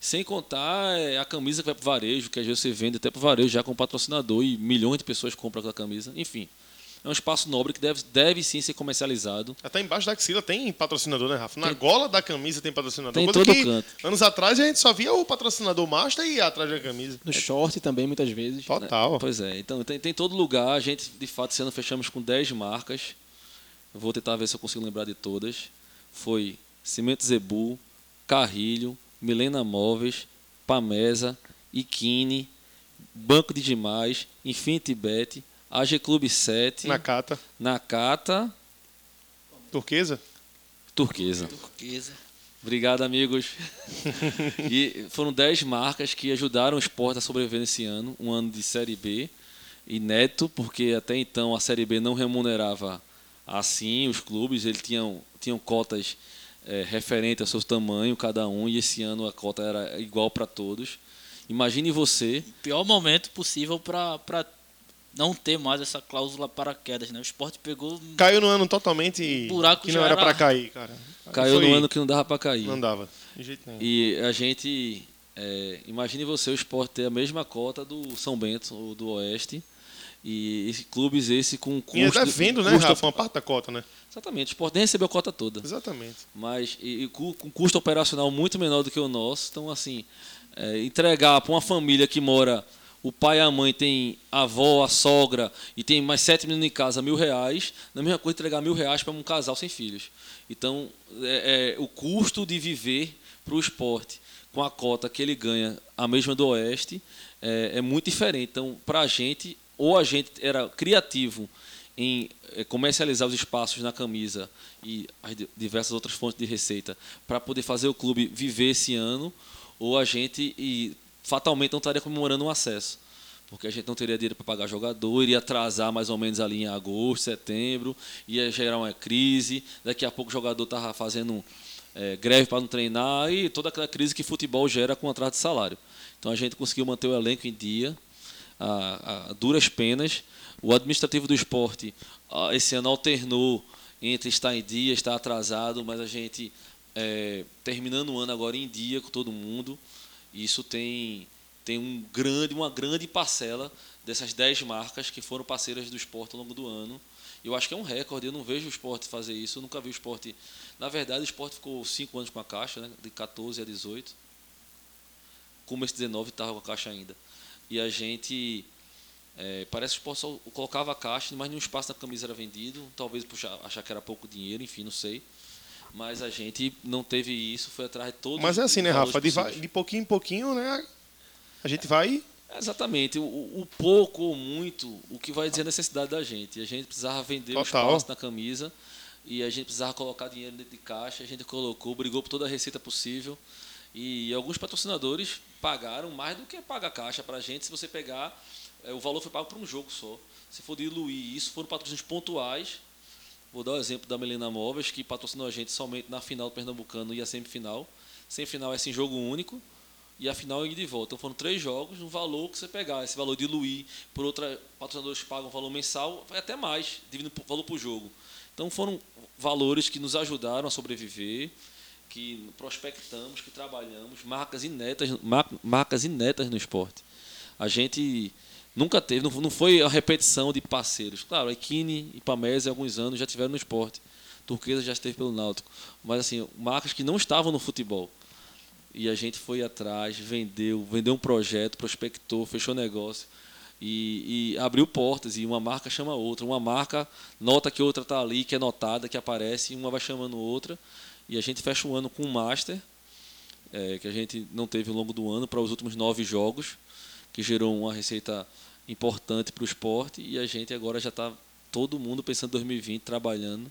Sem contar é, a camisa que vai para varejo, que às vezes você vende até para varejo já com patrocinador e milhões de pessoas compram aquela camisa. Enfim, é um espaço nobre que deve, deve sim ser comercializado. Até embaixo da axila tem patrocinador, né, Rafa? Na gola da camisa tem patrocinador. Tem todo que, canto. Anos atrás a gente só via o patrocinador master e atrás da camisa. No short também, muitas vezes. Total. Pois é, então tem, tem todo lugar. A gente, de fato, esse ano fechamos com 10 marcas. Vou tentar ver se eu consigo lembrar de todas. Foi Cimento Zebu, Carrilho, Milena Móveis, Pamesa, Ikine, Banco de Demais, Infinity Bet, AG Clube 7, Nakata. Nakata, Turquesa? Turquesa. Turquesa. Obrigado, amigos. (laughs) e foram 10 marcas que ajudaram o esporte a sobreviver nesse ano, um ano de Série B, inédito, porque até então a Série B não remunerava assim os clubes, eles tinham, tinham cotas é, referentes ao seu tamanho, cada um, e esse ano a cota era igual para todos. Imagine você, Pior momento possível para não ter mais essa cláusula para quedas, né? O esporte pegou. Caiu no ano totalmente buraco que não era era- pra cair, cara. caiu Foi- no ano que não dava para cair. Não dava. De jeito nenhum. E a gente. é, imagine você, o esporte ter a mesma cota do São Bento, ou do Oeste. E esse- clubes esse com custo. E até vendo, né, custo- Rafa? Uma parte da cota, né? Exatamente, o esporte nem recebeu a cota toda. Exatamente. Mas e, e com custo operacional muito menor do que o nosso. Então, assim, é, entregar para uma família que mora. O pai e a mãe tem a avó, a sogra e tem mais sete meninos em casa, mil reais. Na mesma coisa, entregar mil reais para um casal sem filhos. Então, é, é, o custo de viver para o esporte com a cota que ele ganha, a mesma do Oeste, é, é muito diferente. Então, para a gente, ou a gente era criativo em eh, comercializar os espaços na camisa e as di- diversas outras fontes de receita para poder fazer o clube viver esse ano, ou a gente fatalmente não estaria comemorando um acesso. Porque a gente não teria dinheiro para pagar jogador, iria atrasar mais ou menos ali em agosto, setembro, ia gerar uma crise. Daqui a pouco o jogador estava fazendo eh, greve para não treinar e toda aquela crise que futebol gera com atraso de salário. Então a gente conseguiu manter o elenco em dia, a, a duras penas. O administrativo do esporte ah, esse ano alternou entre estar em dia, estar atrasado, mas a gente eh, terminando o ano agora em dia com todo mundo. Isso tem, tem um grande, uma grande parcela dessas 10 marcas que foram parceiras do esporte ao longo do ano. Eu acho que é um recorde, eu não vejo o esporte fazer isso, eu nunca vi o esporte. Na verdade, o esporte ficou 5 anos com a caixa, né, de 14 a 18. Como esse 19 estava com a caixa ainda. E a gente. é, parece que o esporte só colocava a caixa, mas nenhum espaço na camisa era vendido. Talvez achar que era pouco dinheiro, enfim, não sei. Mas a gente não teve isso, foi atrás de todos Mas é assim, né, Rafa? De, de pouquinho em pouquinho, né? A gente vai. Exatamente. O, o pouco ou muito, o que vai dizer a necessidade da gente. A gente precisava vender o Total. espaço na camisa e a gente precisava colocar dinheiro dentro de caixa. A gente colocou, brigou por toda a receita possível. E alguns patrocinadores pagaram mais do que paga a caixa para a gente. Se você pegar, eh, o valor foi pago por um jogo só. Se for diluir isso, foram patrocínios pontuais. Vou dar o exemplo da Melena Móveis, que patrocinou a gente somente na final do Pernambucano e a semifinal. Semifinal é assim, jogo único e a final é de volta. Então foram três jogos, um valor que você pegar, esse valor diluir por outra, patrocinadores pagam um valor mensal, vai até mais, dividindo o valor por jogo. Então foram valores que nos ajudaram a sobreviver, que prospectamos, que trabalhamos, marcas mar- marcas inéditas no esporte. A gente nunca teve, não, não foi a repetição de parceiros. Claro, Equine e Pamés, há alguns anos, já tiveram no esporte. Turquesa já esteve pelo Náutico. Mas, assim, marcas que não estavam no futebol. E a gente foi atrás, vendeu, vendeu um projeto, prospectou, fechou negócio e, e abriu portas. E uma marca chama outra. Uma marca nota que outra está ali, que é notada, que aparece, e uma vai chamando outra. E a gente fecha o ano com um Master, é, que a gente não teve ao longo do ano, para os últimos nove jogos, que gerou uma receita importante para o esporte. E a gente agora já está todo mundo pensando em 2020, trabalhando.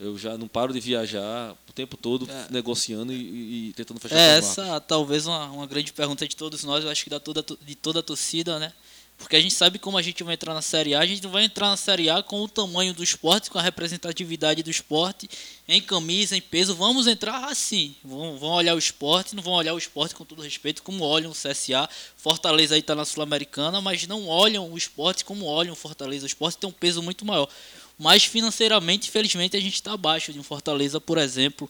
Eu já não paro de viajar o tempo todo É. negociando e, e- tentando fechar É essa talvez uma, uma grande pergunta de todos nós, eu acho que da toda, de toda a torcida, né? Porque a gente sabe como a gente vai entrar na Série A, a gente não vai entrar na Série A com o tamanho do esporte, com a representatividade do esporte, em camisa, em peso. Vamos entrar assim. Vão, vão olhar o esporte, não vão olhar o esporte com todo respeito, como olham o CSA. Fortaleza aí está na Sul-Americana, mas não olham o esporte como olham o Fortaleza. O esporte tem um peso muito maior. Mas financeiramente, infelizmente, a gente está abaixo de um Fortaleza, por exemplo.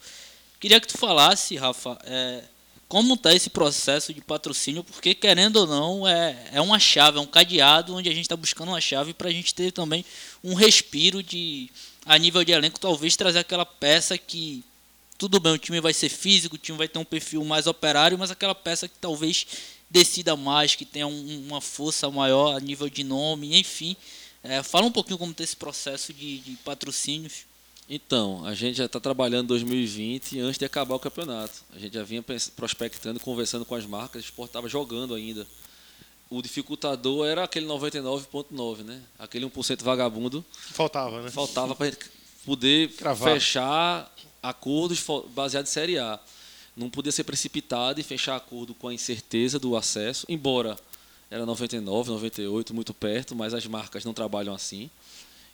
Queria que tu falasse, Rafa, é, como está esse processo de patrocínio, porque querendo ou não, é, é uma chave, é um cadeado onde a gente está buscando uma chave para a gente ter também um respiro de a nível de elenco, talvez trazer aquela peça que tudo bem, o time vai ser físico, o time vai ter um perfil mais operário, mas aquela peça que talvez decida mais, que tenha um, uma força maior a nível de nome, enfim. É, fala um pouquinho como está esse processo de, de patrocínios. Então, a gente já está trabalhando 2020 antes de acabar o campeonato. A gente já vinha prospectando, conversando com as marcas, o esporte estava jogando ainda. O dificultador era aquele 99,9, né? Aquele 1% vagabundo. Faltava, né? Faltava para poder Cravar. fechar acordos baseados em Série A. Não podia ser precipitado e fechar acordo com a incerteza do acesso, embora era 99, 98, muito perto, mas as marcas não trabalham assim.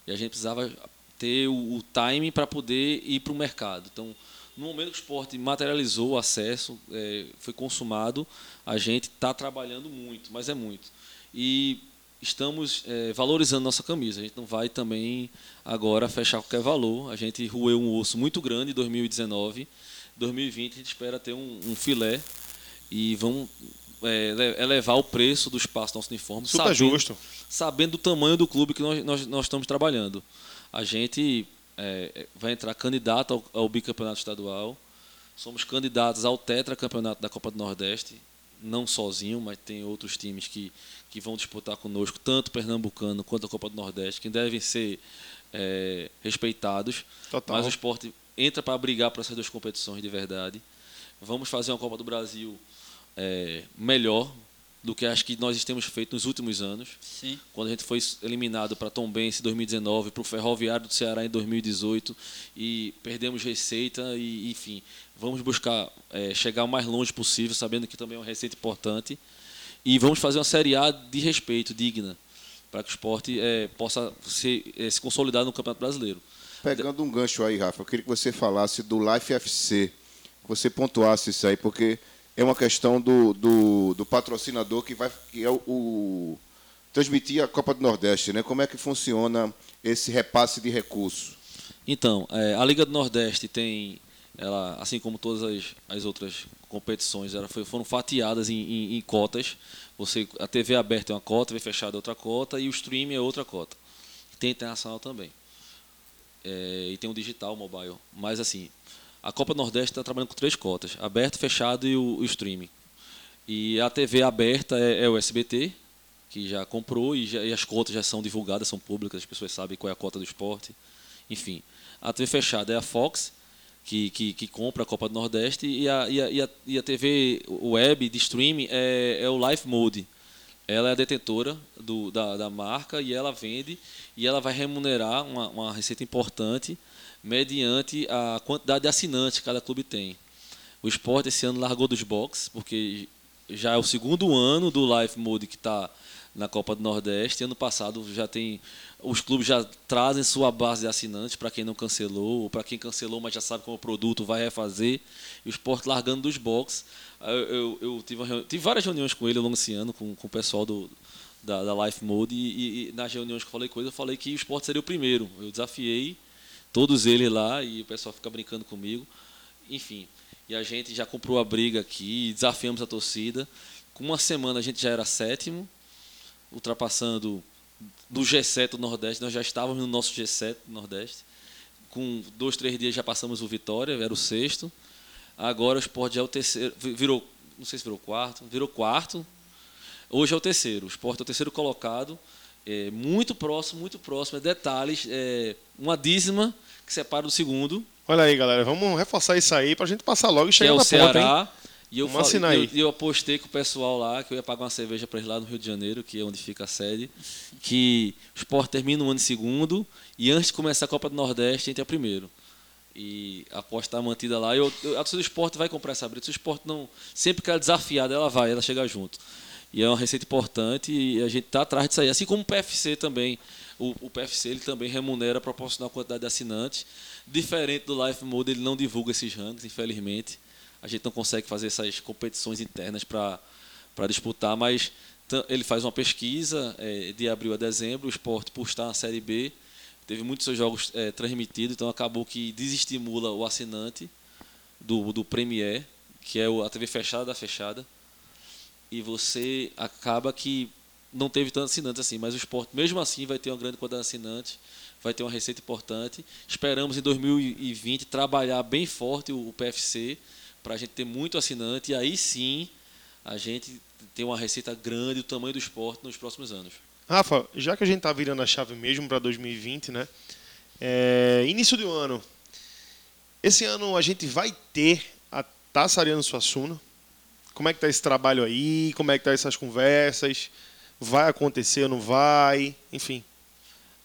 E a gente precisava ter o, o time para poder ir para o mercado. Então, no momento que o esporte materializou o acesso, é, foi consumado, a gente está trabalhando muito, mas é muito. E estamos é, valorizando nossa camisa. A gente não vai também agora fechar qualquer valor. A gente roeu um osso muito grande em 2019. 2020 a gente espera ter um, um filé e vamos é, elevar o preço do espaço do nosso uniforme. Super sabendo, justo. Sabendo do tamanho do clube que nós, nós, nós estamos trabalhando a gente é, vai entrar candidato ao, ao, bicampeonato estadual. Somos candidatos ao tetracampeonato da Copa do Nordeste, não sozinho, mas tem outros times que, que vão disputar conosco, tanto o Pernambucano quanto a Copa do Nordeste, que devem ser é, respeitados. Total. Mas o esporte entra para brigar por essas duas competições de verdade. Vamos fazer uma Copa do Brasil é, melhor, do que acho que nós temos feito nos últimos anos. Sim. Quando a gente foi eliminado para Tom Benz em 2019, para o Ferroviário do Ceará em 2018 e perdemos receita e enfim, vamos buscar é, chegar o mais longe possível, sabendo que também é uma receita importante e vamos fazer uma Série A de respeito, digna, para que o esporte é, possa ser, é, se consolidar no Campeonato Brasileiro. Pegando um gancho aí, Rafa, eu queria que você falasse do Life FC, que você pontuasse isso aí, porque é uma questão do, do, do patrocinador que vai que é o, o, transmitir a Copa do Nordeste, né? Como é que funciona esse repasse de recursos? Então, é, a Liga do Nordeste tem, ela, assim como todas as, as outras competições, ela foi, foram fatiadas em, em, em, cotas. Você, a TV aberta é uma cota, a TV fechada é outra cota e o streaming é outra cota. Tem internacional também. É, e tem o digital, o mobile. Mas assim, a Copa Nordeste está trabalhando com três cotas: aberto, fechado e o, o streaming. E a TV aberta é, é, o SBT, que já comprou e, já, e, as cotas já são divulgadas, são públicas, as pessoas sabem qual é a cota do esporte. Enfim, a TV fechada é a Fox, que, que, que compra a Copa do Nordeste, e a, e a, e a, e a TV web de streaming é, é o Live Mode. Ela é a detentora do, da, da marca e ela vende e ela vai remunerar uma, uma receita importante mediante a quantidade de assinantes que cada clube tem. O esporte esse ano largou dos boxes, porque já é o segundo ano do Life Mode que está na Copa do Nordeste. Ano passado já tem. Os clubes já trazem sua base de assinantes para quem não cancelou, ou para quem cancelou, mas já sabe como o produto vai refazer. E o esporte largando dos boxes. Eu, eu, eu tive, tive, várias reuniões com ele ao longo desse ano, com, com o pessoal do, da, da Life Mode, e, e, e, nas reuniões que eu falei ele, eu falei que o esporte seria o primeiro. Eu desafiei todos eles lá e o pessoal fica brincando comigo. Enfim, e a gente já comprou a briga aqui, desafiamos a torcida. Com uma semana a gente já era sétimo, ultrapassando do G7 do Nordeste, nós já estávamos no nosso G7 do Nordeste. Com dois, três dias já passamos o Vitória, era o sexto. Agora o Sport já é o terceiro, virou, não sei se virou quarto, virou quarto. Hoje é o terceiro, o Sport é o terceiro colocado é, muito próximo, muito próximo. É detalhes, é, uma dízima que separa do segundo. Olha aí, galera, vamos reforçar isso aí pra gente passar logo e chegar é o na Ceará, ponta, hein? E eu, Vamos aí. eu, eu apostei com o pessoal lá que eu ia pagar uma cerveja para eles lá no Rio de Janeiro, que é onde fica a sede, que o Sport termina o ano em segundo e antes de começar a Copa do Nordeste, entra primeiro. E a aposta está mantida lá. Eu, eu, a torcida do esporte vai comprar essa briga. Se o esporte não. Sempre que ela é desafiada, ela vai, ela chega junto. E é uma receita importante e a gente está atrás disso aí. Assim como o PFC também. O, o PFC ele também remunera proporcional à quantidade de assinantes. Diferente do Life Mode, ele não divulga esses rankings, infelizmente. A gente não consegue fazer essas competições internas para disputar, mas ele faz uma pesquisa é, de abril a dezembro. O esporte, por estar na Série B, teve muitos seus jogos é, transmitidos, então acabou que desestimula o assinante do, do Premier, que é a TV fechada da fechada e você acaba que não teve tantos assinantes assim, mas o esporte mesmo assim vai ter uma grande quantidade de assinantes, vai ter uma receita importante. Esperamos em 2020 trabalhar bem forte o, PFC para a gente ter muito assinante e aí sim a gente ter uma receita grande do tamanho do esporte nos próximos anos. Rafa, já que a gente tá virando a chave mesmo para 2020, né? É, início do ano. Esse ano a gente vai ter a Taça Ariano Suassuna. Como é que tá esse trabalho aí? Como é que tá essas conversas? Vai acontecer ou não vai? Enfim.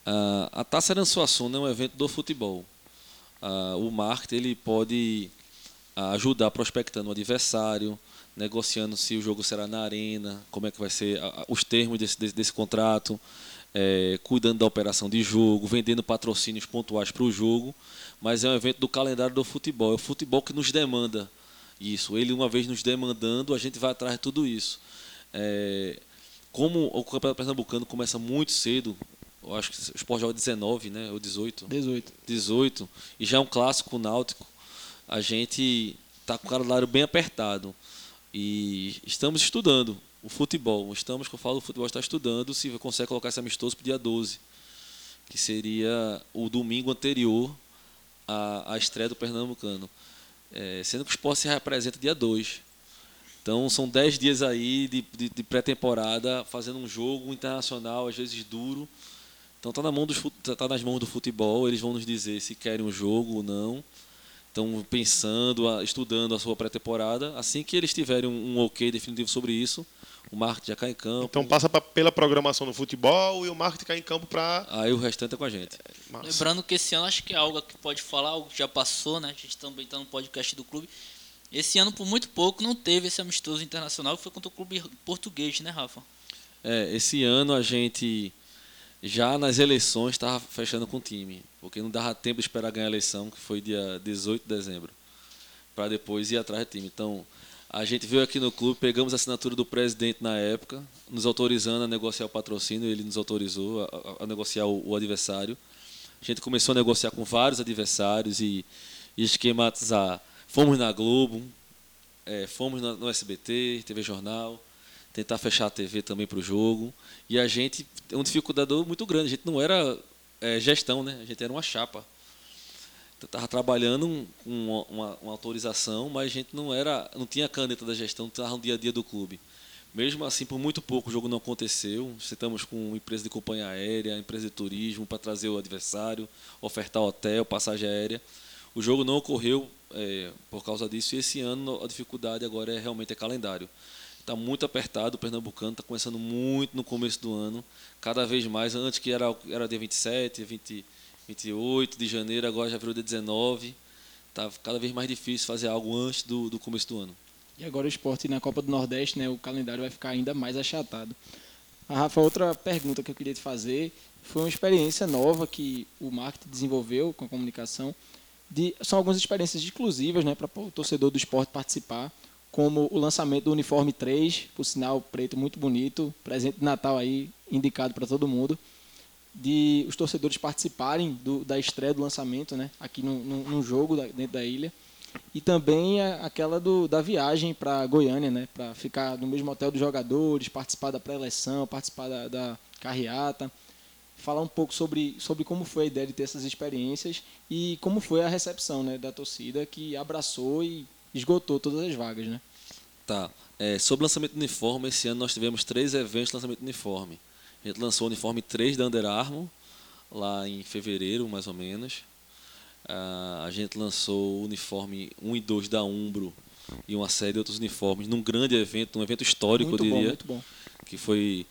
Ah, a Taça Arançuaçuna é um evento do futebol. Ah, o marketing ele pode ah, ajudar prospectando o adversário, negociando se o jogo será na arena, como é que vai ser os termos desse, desse, desse contrato, eh, cuidando da operação de jogo, vendendo patrocínios pontuais para o jogo. Mas é um evento do calendário do futebol. É o futebol que nos demanda isso. Ele, uma vez nos demandando, a gente vai atrás de tudo isso. Eh, como o Campeonato Pernambucano começa muito cedo, eu acho que o Sport joga 19, né? Ou 18. 18. 18, e já é um clássico náutico, a gente está com o calendário bem apertado. E estamos estudando o futebol. Estamos, que eu falo, o futebol está estudando se consegue colocar esse amistoso para o dia 12, que seria o domingo anterior à, à estreia do Pernambucano. É, sendo que o esporte se representa dia 2. Então são 10 dias aí de, de, de pré-temporada, fazendo um jogo internacional, às vezes duro. Então tá, na mão dos, tá tá nas mãos do futebol, eles vão nos dizer se querem um jogo ou não. Estão pensando, estudando a sua pré-temporada. Assim que eles tiverem um, um ok definitivo sobre isso, o marketing já cai em campo. Então passa pra- pela programação do futebol e o marketing cai em campo para Aí o restante é com a gente. Lembrando que esse ano acho que é algo que pode falar, algo que já passou, né? A gente também está no podcast do clube. Esse ano, por muito pouco, não teve esse amistoso internacional que foi contra o clube português, né, Rafa? É, esse ano a gente já nas eleições estava fechando com o time, porque não dava tempo de esperar ganhar a eleição, que foi dia 18 de dezembro, para depois ir atrás do time. Então, a gente veio aqui no clube, pegamos a assinatura do presidente na época, nos autorizando a negociar o patrocínio, ele nos autorizou a, a- negociar o, o adversário. A gente começou a negociar com vários adversários e, e esquematizar. Fomos na Globo, é, fomos no SBT, TV Jornal, tentar fechar a TV também para o jogo. E a gente tem um dificultador muito grande. A gente não era é, gestão, né? A gente era uma chapa. Estava trabalhando com uma, uma- uma autorização, mas a gente não era, não tinha caneta da gestão, estava no dia a dia do clube. Mesmo assim, por muito pouco o jogo não aconteceu. Estamos com empresa de companhia aérea, empresa de turismo para trazer o adversário, ofertar hotel, passagem aérea. O jogo não ocorreu é, por causa disso e esse ano a dificuldade agora é realmente é calendário. Está muito apertado, o Pernambucano está começando muito no começo do ano, cada vez mais, antes que era, era dia 27, 20, 28 de janeiro, agora já virou dia 19. Está cada vez mais difícil fazer algo antes do, do começo do ano. E agora o esporte na Copa do Nordeste, né, o calendário vai ficar ainda mais achatado. A Rafa, outra pergunta que eu queria te fazer foi uma experiência nova que o marketing desenvolveu com a comunicação. De, são algumas experiências exclusivas né, para o torcedor do esporte participar, como o lançamento do uniforme 3, por sinal preto muito bonito, presente de Natal aí, indicado para todo mundo de os torcedores participarem do, da estreia do lançamento, né, aqui num, jogo da- dentro da ilha. E também a- aquela do, da viagem para Goiânia, né, para ficar no mesmo hotel dos jogadores, participar da pré-eleição, participar da, da carreata. Falar um pouco sobre, sobre como foi a ideia de ter essas experiências e como foi a recepção né, da torcida que abraçou e esgotou todas as vagas. Né? Tá. É, sobre lançamento de uniforme, esse ano nós tivemos três eventos de lançamento de uniforme. A gente lançou o uniforme 3 da Under Armour, lá em fevereiro, mais ou menos. Ah, a gente lançou o uniforme 1 e 2 da Umbro e uma série de outros uniformes num grande evento, um evento histórico, muito eu bom, diria, muito bom. que foi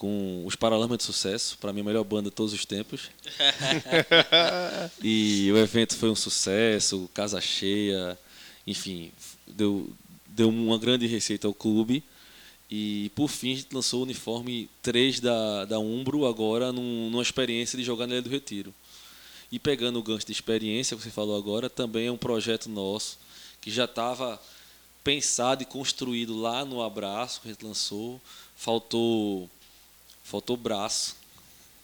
com os Paralamas de Sucesso, para mim a melhor banda de todos os tempos. (laughs) e o evento foi um sucesso, casa cheia, enfim, deu, deu uma grande receita ao clube. E por fim a gente lançou o uniforme 3 da, da Umbro agora num, numa experiência de jogar na Ilha do Retiro. E pegando o gancho de experiência que você falou agora, também é um projeto nosso que já estava pensado e construído lá no abraço que a gente lançou. Faltou faltou braço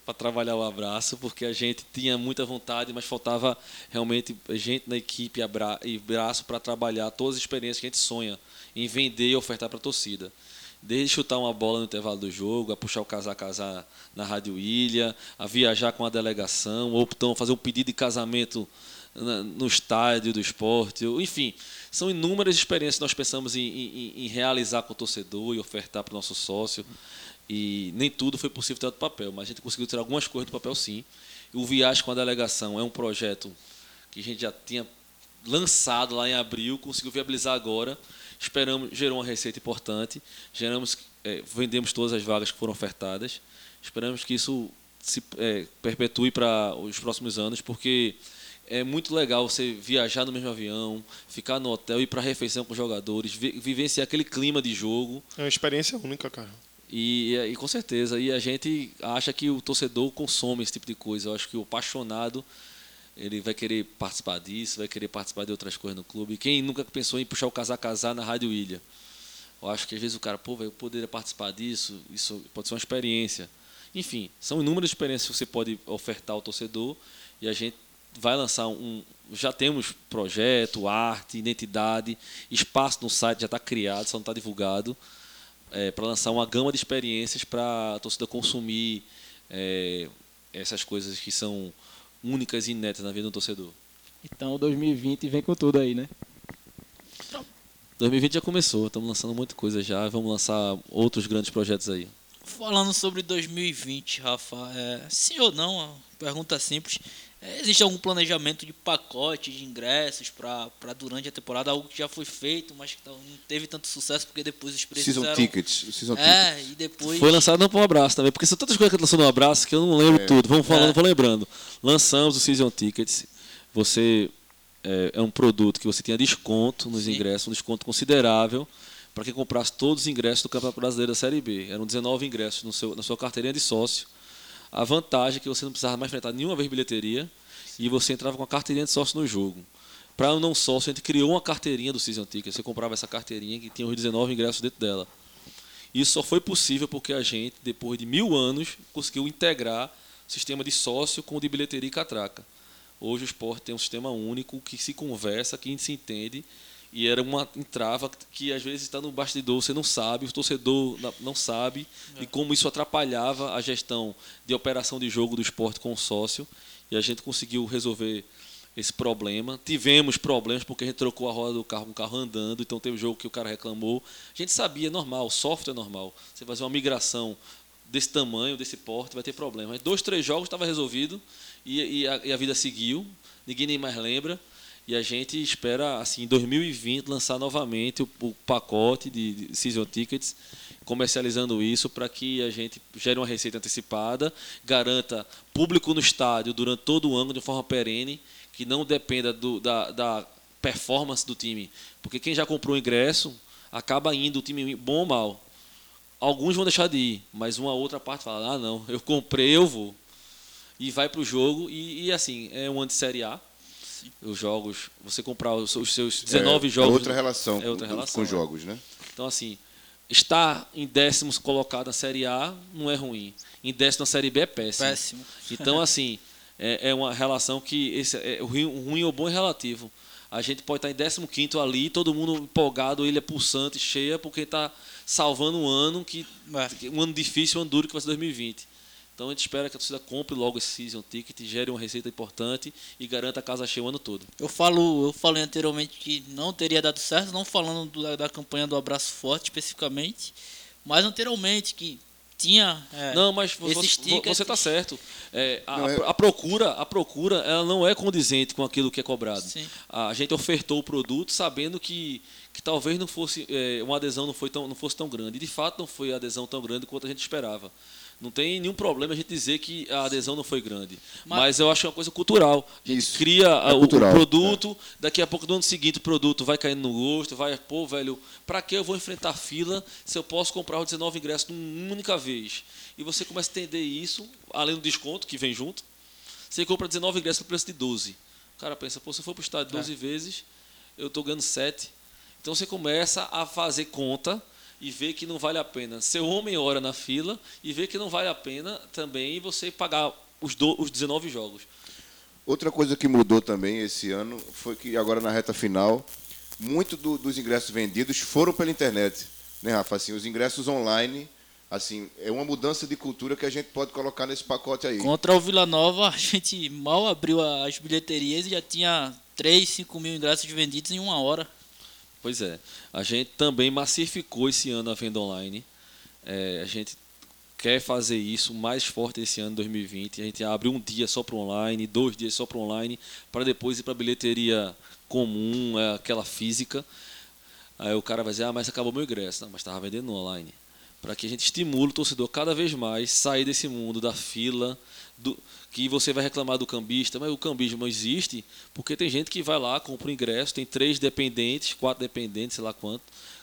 para trabalhar o abraço, porque a gente tinha muita vontade, mas faltava realmente gente na equipe e braço para trabalhar todas as experiências que a gente sonha em vender e ofertar para a torcida. Desde chutar uma bola no intervalo do jogo, a puxar o casar casar na Rádio Ilha, a viajar com a delegação, ou então fazer um pedido de casamento no estádio do esporte, enfim, são inúmeras experiências que nós pensamos em, em, em realizar com o torcedor e ofertar para o nosso sócio. E nem tudo foi possível tirar do papel, mas a gente conseguiu tirar algumas coisas do papel sim. O Viagem com a Delegação é um projeto que a gente já tinha lançado lá em abril, conseguiu viabilizar agora. Esperamos, gerou uma receita importante, geramos, é, vendemos todas as vagas que foram ofertadas. Esperamos que isso se é, perpetue para os próximos anos, porque é muito legal você viajar no mesmo avião, ficar no hotel, ir para refeição com os jogadores, vi vivenciar aquele clima de jogo. É uma experiência única, cara. E, e, com certeza, e a gente acha que o torcedor consome esse tipo de coisa. Eu acho que o apaixonado ele vai querer participar disso, vai querer participar de outras coisas no clube. Quem nunca pensou em puxar o casar casar na Rádio Ilha? Eu acho que às vezes o cara, pô, eu poderia participar disso, isso pode ser uma experiência. Enfim, são inúmeras experiências que você pode ofertar ao torcedor e a gente vai lançar um. Já temos projeto, arte, identidade, espaço no site já está criado, só não está divulgado é, para lançar uma gama de experiências para a torcida consumir é, essas coisas que são únicas e inéditas na vida do torcedor. Então 2020 vem com tudo aí, né? 2020 já começou, estamos lançando muita coisa já, vamos lançar outros grandes projetos aí. Falando sobre 2020, Rafa, é, sim ou não, pergunta simples. Existe algum planejamento de pacote de ingressos para durante a temporada, algo que já foi feito, mas que não teve tanto sucesso porque depois os preços season eram... tickets, season é, tickets. e depois foi lançado não para um abraço também, porque são tantas coisas que lançou no abraço que eu não lembro É. tudo. Vamos falando, É. vou lembrando. Lançamos o season tickets. Você é, é um produto que você tinha desconto nos Sim. ingressos, um desconto considerável para quem comprasse todos os ingressos do Campeonato Brasileiro da Série B. Eram 19 ingressos no seu, na sua carteirinha de sócio. A vantagem é que você não precisava mais enfrentar nenhuma vez bilheteria e você entrava com a carteirinha de sócio no jogo. Para o não sócio, a gente criou uma carteirinha do Season Ticket. Você comprava essa carteirinha que tinha os 19 ingressos dentro dela. Isso só foi possível porque a gente, depois de mil anos, conseguiu integrar o sistema de sócio com o de bilheteria e catraca. Hoje o esporte tem um sistema único que se conversa, que se entende, e era uma entrava que às vezes está no bastidor, você não sabe, o torcedor não sabe, e como isso atrapalhava a gestão de operação de jogo do esporte com o sócio, e a gente conseguiu resolver esse problema. Tivemos problemas porque a gente trocou a roda do carro com o carro andando, então teve jogo que o cara reclamou. A gente sabia, é normal, software é normal. Você fazer uma migração desse tamanho, desse porte, vai ter problema. Mas dois, três jogos estava resolvido e, e a, e a vida seguiu, ninguém nem mais lembra. E a gente espera, assim, em 2020, lançar novamente o, o pacote de, de Season Tickets, comercializando isso para que a gente gere uma receita antecipada, garanta público no estádio durante todo o ano de forma perene, que não dependa do, da, da performance do time. Porque quem já comprou o ingresso acaba indo, o time bom ou mal. Alguns vão deixar de ir, mas uma outra parte fala: ah, não, eu comprei, eu vou. E vai para o jogo, e, e assim, é um ano de Série A. Os jogos, você comprar os seus- os seus 19 é, jogos. É outra relação, é outra com- relação, com é. jogos, né? Então, assim, estar em décimos colocado na Série A não é ruim. Em décimo na Série B é péssimo. péssimo. Então, (laughs) assim, é, é uma relação que esse, é, o ruim, o ruim ou bom é relativo. A gente pode estar em 15 ali, todo mundo empolgado, ilha pulsante, cheia, porque está salvando um ano que É. um ano difícil, um ano duro que vai ser 2020. Então a gente espera que a torcida compre logo esse season ticket, gere uma receita importante e garanta a casa cheia o ano todo. Eu falo, eu falei anteriormente que não teria dado certo, não falando do- da, da campanha do abraço forte especificamente, mas anteriormente que tinha é, Não, mas esses você, tickets- você está certo. É, a, Não, a procura, a procura, ela não é condizente com aquilo que é cobrado. Sim. A gente ofertou o produto sabendo que, que talvez não fosse é, uma adesão não foi tão não fosse tão grande. E de fato não foi a adesão tão grande quanto a gente esperava. Não tem nenhum problema a gente dizer que a adesão não foi grande. Mas, Mas- eu acho que é uma coisa cultural. A gente Isso. cria É a- o, cultural, o produto, daqui a pouco, no ano seguinte, o produto vai caindo no gosto, vai, pô, velho, pra que eu vou enfrentar fila se eu posso comprar os 19 ingressos numa única vez? E você começa a entender isso, além do desconto que vem junto. Você compra 19 ingressos no preço de 12. O cara pensa, pô, se eu for pro estádio 12 vezes, eu tô ganhando 7. Então você começa a fazer conta e ver que não vale a pena ser homem hora na fila e ver que não vale a pena também você pagar os, do, os 19 jogos. Outra coisa que mudou também esse ano foi que agora na reta final, muito do- dos ingressos vendidos foram pela internet. Né, Rafa? Assim, os ingressos online, assim, é uma mudança de cultura que a gente pode colocar nesse pacote aí. Contra o Vila Nova, a gente mal abriu as bilheterias e já tinha 3, 5 mil ingressos vendidos em uma hora. Pois é. A gente também massificou esse ano a venda online. É, a gente quer fazer isso mais forte esse ano 2020. A gente abre um dia só para online, dois dias só para online, para depois ir para a bilheteria comum, é, aquela física. Aí o cara vai dizer, ah, mas acabou meu ingresso. Não, mas estava vendendo online. Para que a gente estimule o torcedor cada vez mais sair desse mundo da fila, do, que você vai reclamar do cambista, mas o cambismo existe porque tem gente que vai lá, compra o ingresso, tem três dependentes, quatro dependentes, sei lá quanto,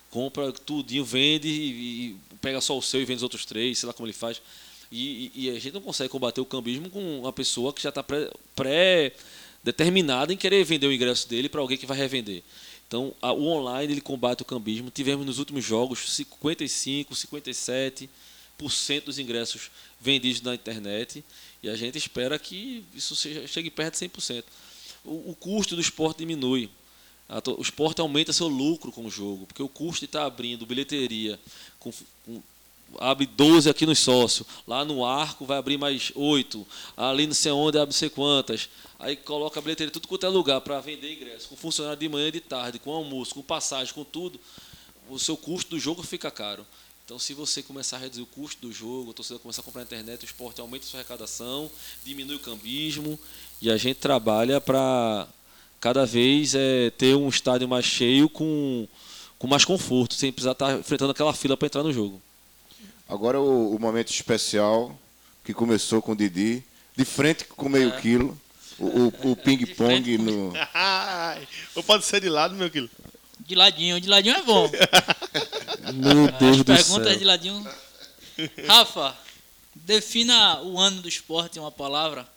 compra tudinho, vende e, pega só o seu e vende os outros três, sei lá como ele faz. E, e- a gente não consegue combater o cambismo com uma pessoa que já está pré-determinada em querer vender o ingresso dele para alguém que vai revender. Então, a- o online ele combate o cambismo. Tivemos nos últimos jogos 55, 57% dos ingressos vendidos na internet e a gente espera que isso chegue perto de 100%. O, o custo do esporte diminui. O esporte aumenta seu lucro com o jogo, porque o custo de estar abrindo bilheteria, com, com- abre 12 aqui no sócio, lá no arco vai abrir mais 8, ali não sei onde abre não sei quantas. Aí coloca a bilheteria tudo quanto é lugar para vender ingresso, com funcionário de manhã e de tarde, com almoço, com passagem, com tudo. O seu custo do jogo fica caro. Então, se você começar a reduzir o custo do jogo, o torcedor começar a comprar na internet, o esporte aumenta a sua arrecadação, diminui o cambismo e a gente trabalha para cada vez é, ter um estádio mais cheio com, com mais conforto, sem precisar estar enfrentando aquela fila para entrar no jogo. Agora o, o momento especial que começou com o Didi, de frente com meio quilo, o, o- o (laughs) ping-pong no. (laughs) Ai, ou pode ser de lado, meu quilo. De ladinho, de ladinho é bom. (laughs) Meu Deus As do perguntas céu. de ladinho. Rafa, defina o ano do esporte em uma palavra.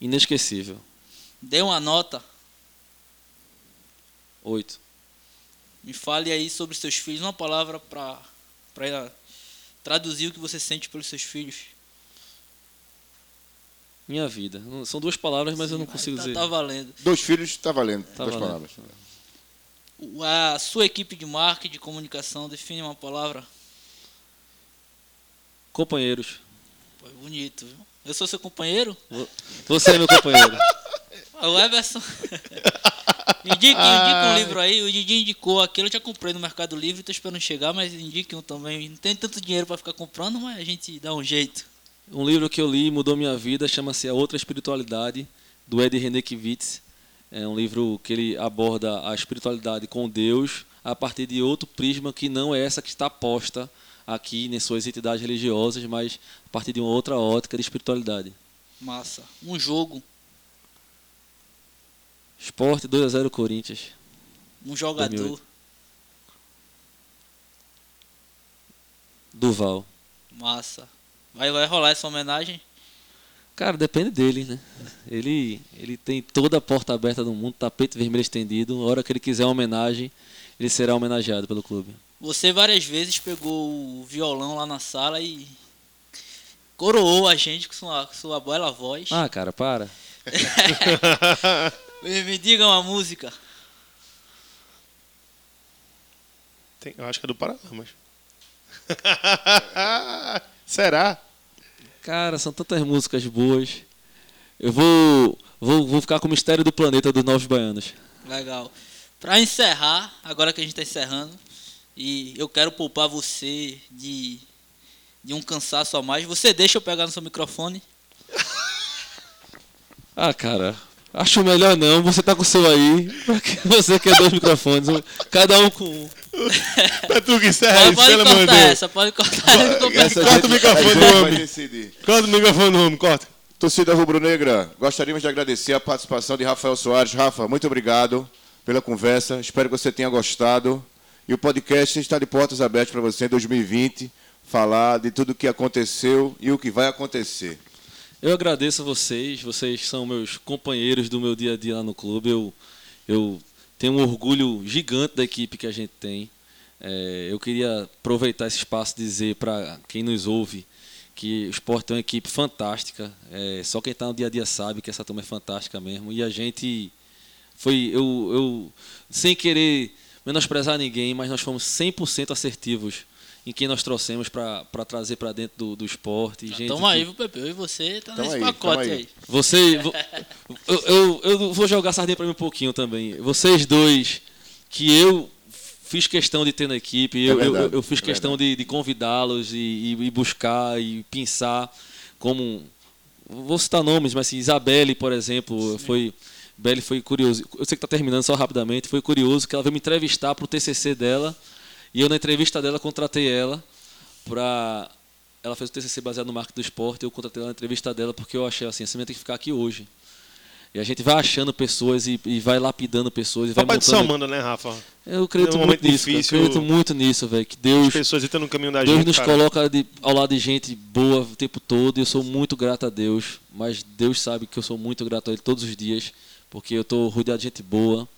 Inesquecível. Dê uma nota. Oito. Me fale aí sobre seus filhos, uma palavra para traduzir o que você sente pelos seus filhos. Minha vida. São duas palavras, mas eu não consigo tá, dizer. tá valendo. Dois filhos, tá valendo. Tá duas valendo. palavras. A sua equipe de marketing, de comunicação, define uma palavra. Companheiros. Pô, é bonito, viu? Eu sou seu companheiro? Vo- Você é meu companheiro. (laughs) O Everson. (laughs) indique, indique um livro aí. O Didi indicou aquele, eu já comprei no Mercado Livre, tô esperando chegar, mas indique um também. Não tem tanto dinheiro para ficar comprando, mas a gente dá um jeito. Um livro que eu li mudou minha vida chama-se A Outra Espiritualidade, do Ed Renekiewicz. É um livro que ele aborda a espiritualidade com Deus a partir de outro prisma que não é essa que está posta aqui em suas entidades religiosas, mas a partir de uma outra ótica de espiritualidade. Massa. Um jogo, Esporte 2 a 0 Corinthians. um jogador, 2008. Duval. massa. Vai, vai rolar essa homenagem? Cara, depende dele, né? Ele, ele tem toda a porta aberta do mundo, tapete vermelho estendido. A hora que ele quiser uma homenagem, ele será homenageado pelo clube. Você várias vezes pegou o violão lá na sala e coroou a gente com sua, com sua bela voz. Ah, cara, para. (laughs) Me, me diga uma música. Tem- eu acho que é do Paralamas. (laughs) Será? Cara, são tantas músicas boas. Eu vou, vou, vou ficar com o mistério do planeta dos Novos Baianos. Legal. Pra encerrar, agora que a gente tá encerrando, e eu quero poupar você de, de um cansaço a mais. Você deixa eu pegar no seu microfone? Ah, cara, Acho melhor não, você tá com o seu aí. pra que (laughs) Você quer dois microfones, cada um com um. (laughs) Petruc, encerra Pode, isso, pode pelo amor de cortar Deus. essa, pode cortar essa. ficou Essa Corta o microfone do homem. Corta o microfone do homem, corta. Torcida rubro-negra, gostaríamos de agradecer a participação de Rafael Soares. Rafa, muito obrigado pela conversa. Espero que você tenha gostado. E o podcast está de portas abertas para você em 2020 falar de tudo o que aconteceu e o que vai acontecer. Eu agradeço a vocês, vocês são meus companheiros do meu dia a dia lá no clube. Eu, eu tenho um orgulho gigante da equipe que a gente tem. É, eu queria aproveitar esse espaço e dizer para quem nos ouve que o Sport é uma equipe fantástica. É, só quem está no dia a dia sabe que essa turma é fantástica mesmo. E a gente foi, eu, eu sem querer menosprezar ninguém, mas nós fomos 100% assertivos em quem nós trouxemos para trazer para dentro do, do esporte. Gente Tamo aí, que- viu, Pepe? Eu e você tá Tamo nesse aí, pacote aí. aí. você. vo- Eu, eu, eu vou jogar sardinha pra mim um pouquinho também. Vocês dois, que eu fiz questão de ter na equipe, eu, eu- verdade, eu, eu fiz é questão de, de convidá-los e, e- e buscar e pensar como. Vou citar nomes, mas assim, Isabelle, por exemplo, foi. Belle foi curioso. Eu sei que está terminando só rapidamente. Foi curioso que ela veio me entrevistar para o TCC dela. E eu, na entrevista dela, contratei ela para. Ela fez o TCC baseado no marketing do esporte. Eu contratei ela na entrevista dela porque eu achei assim: essa menina tem que ficar aqui hoje. E a gente vai achando pessoas e, e vai lapidando pessoas. E vai Papai do montando... céu manda, né, Rafa? Eu acredito É um muito nisso. difícil. Eu acredito muito nisso, velho. Que As Deus, pessoas estão no caminho da Deus gente, nos cara. coloca de- ao lado de gente boa o tempo todo. E eu sou muito grato a Deus. Mas Deus sabe que eu sou muito grato a Ele todos os dias. Porque eu estou rodeado de gente boa.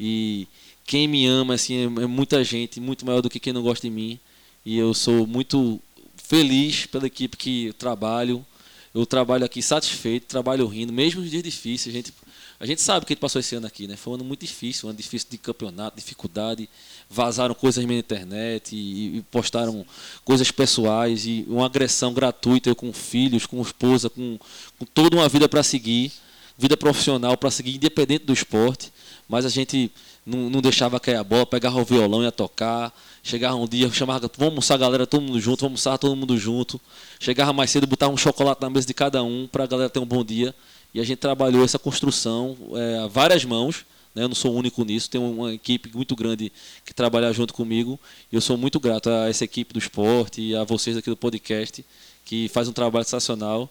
E quem me ama, assim, é, é muita gente. Muito maior do que quem não gosta de mim. E eu sou muito feliz pela equipe que eu trabalho. Eu trabalho aqui satisfeito, trabalho rindo, mesmo nos dias difíceis. A gente, a gente sabe que a gente passou esse ano aqui, né? Foi um ano muito difícil, um ano difícil de campeonato, dificuldade. Vazaram coisas na internet e, e postaram coisas pessoais e uma agressão gratuita com filhos, com esposa, com, com toda uma vida para seguir, vida profissional para seguir, independente do esporte. Mas a gente não, não deixava cair a bola, pegava o violão, ia tocar. Chegava um dia, chamava, vamos almoçar galera, todo mundo junto, vamos almoçar todo mundo junto. Chegava mais cedo, botava um chocolate na mesa de cada um para a galera ter um bom dia. E a gente trabalhou essa construção é, a várias mãos. Né? Eu não sou o único nisso, tem uma equipe muito grande que trabalha junto comigo. E eu sou muito grato a essa equipe do esporte e a vocês aqui do podcast, que faz um trabalho sensacional.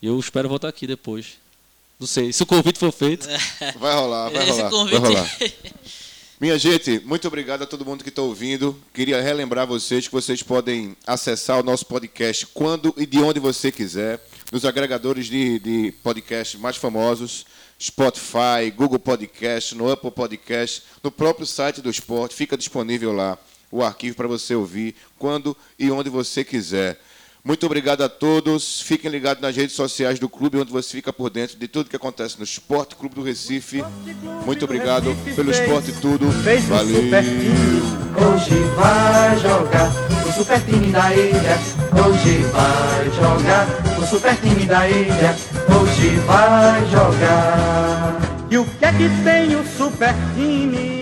E eu espero voltar aqui depois. Não sei, se o convite for feito. (laughs) Vai rolar, vai Esse rolar. convite- Vai rolar. (laughs) Minha gente, muito obrigado a todo mundo que está ouvindo. Queria relembrar vocês que vocês podem acessar o nosso podcast quando e de onde você quiser, nos agregadores de, de podcast mais famosos, Spotify, Google Podcast, no Apple Podcast, no próprio site do esporte, fica disponível lá o arquivo para você ouvir quando e onde você quiser. Muito obrigado a todos. Fiquem ligados nas redes sociais do clube, onde você fica por dentro de tudo que acontece no Esporte Clube do Recife. Muito obrigado pelo esporte e tudo. Fez um Valeu. super time, hoje vai jogar o super time da ilha. Hoje vai jogar o super time da ilha. Hoje vai jogar. E o que é que tem o super time?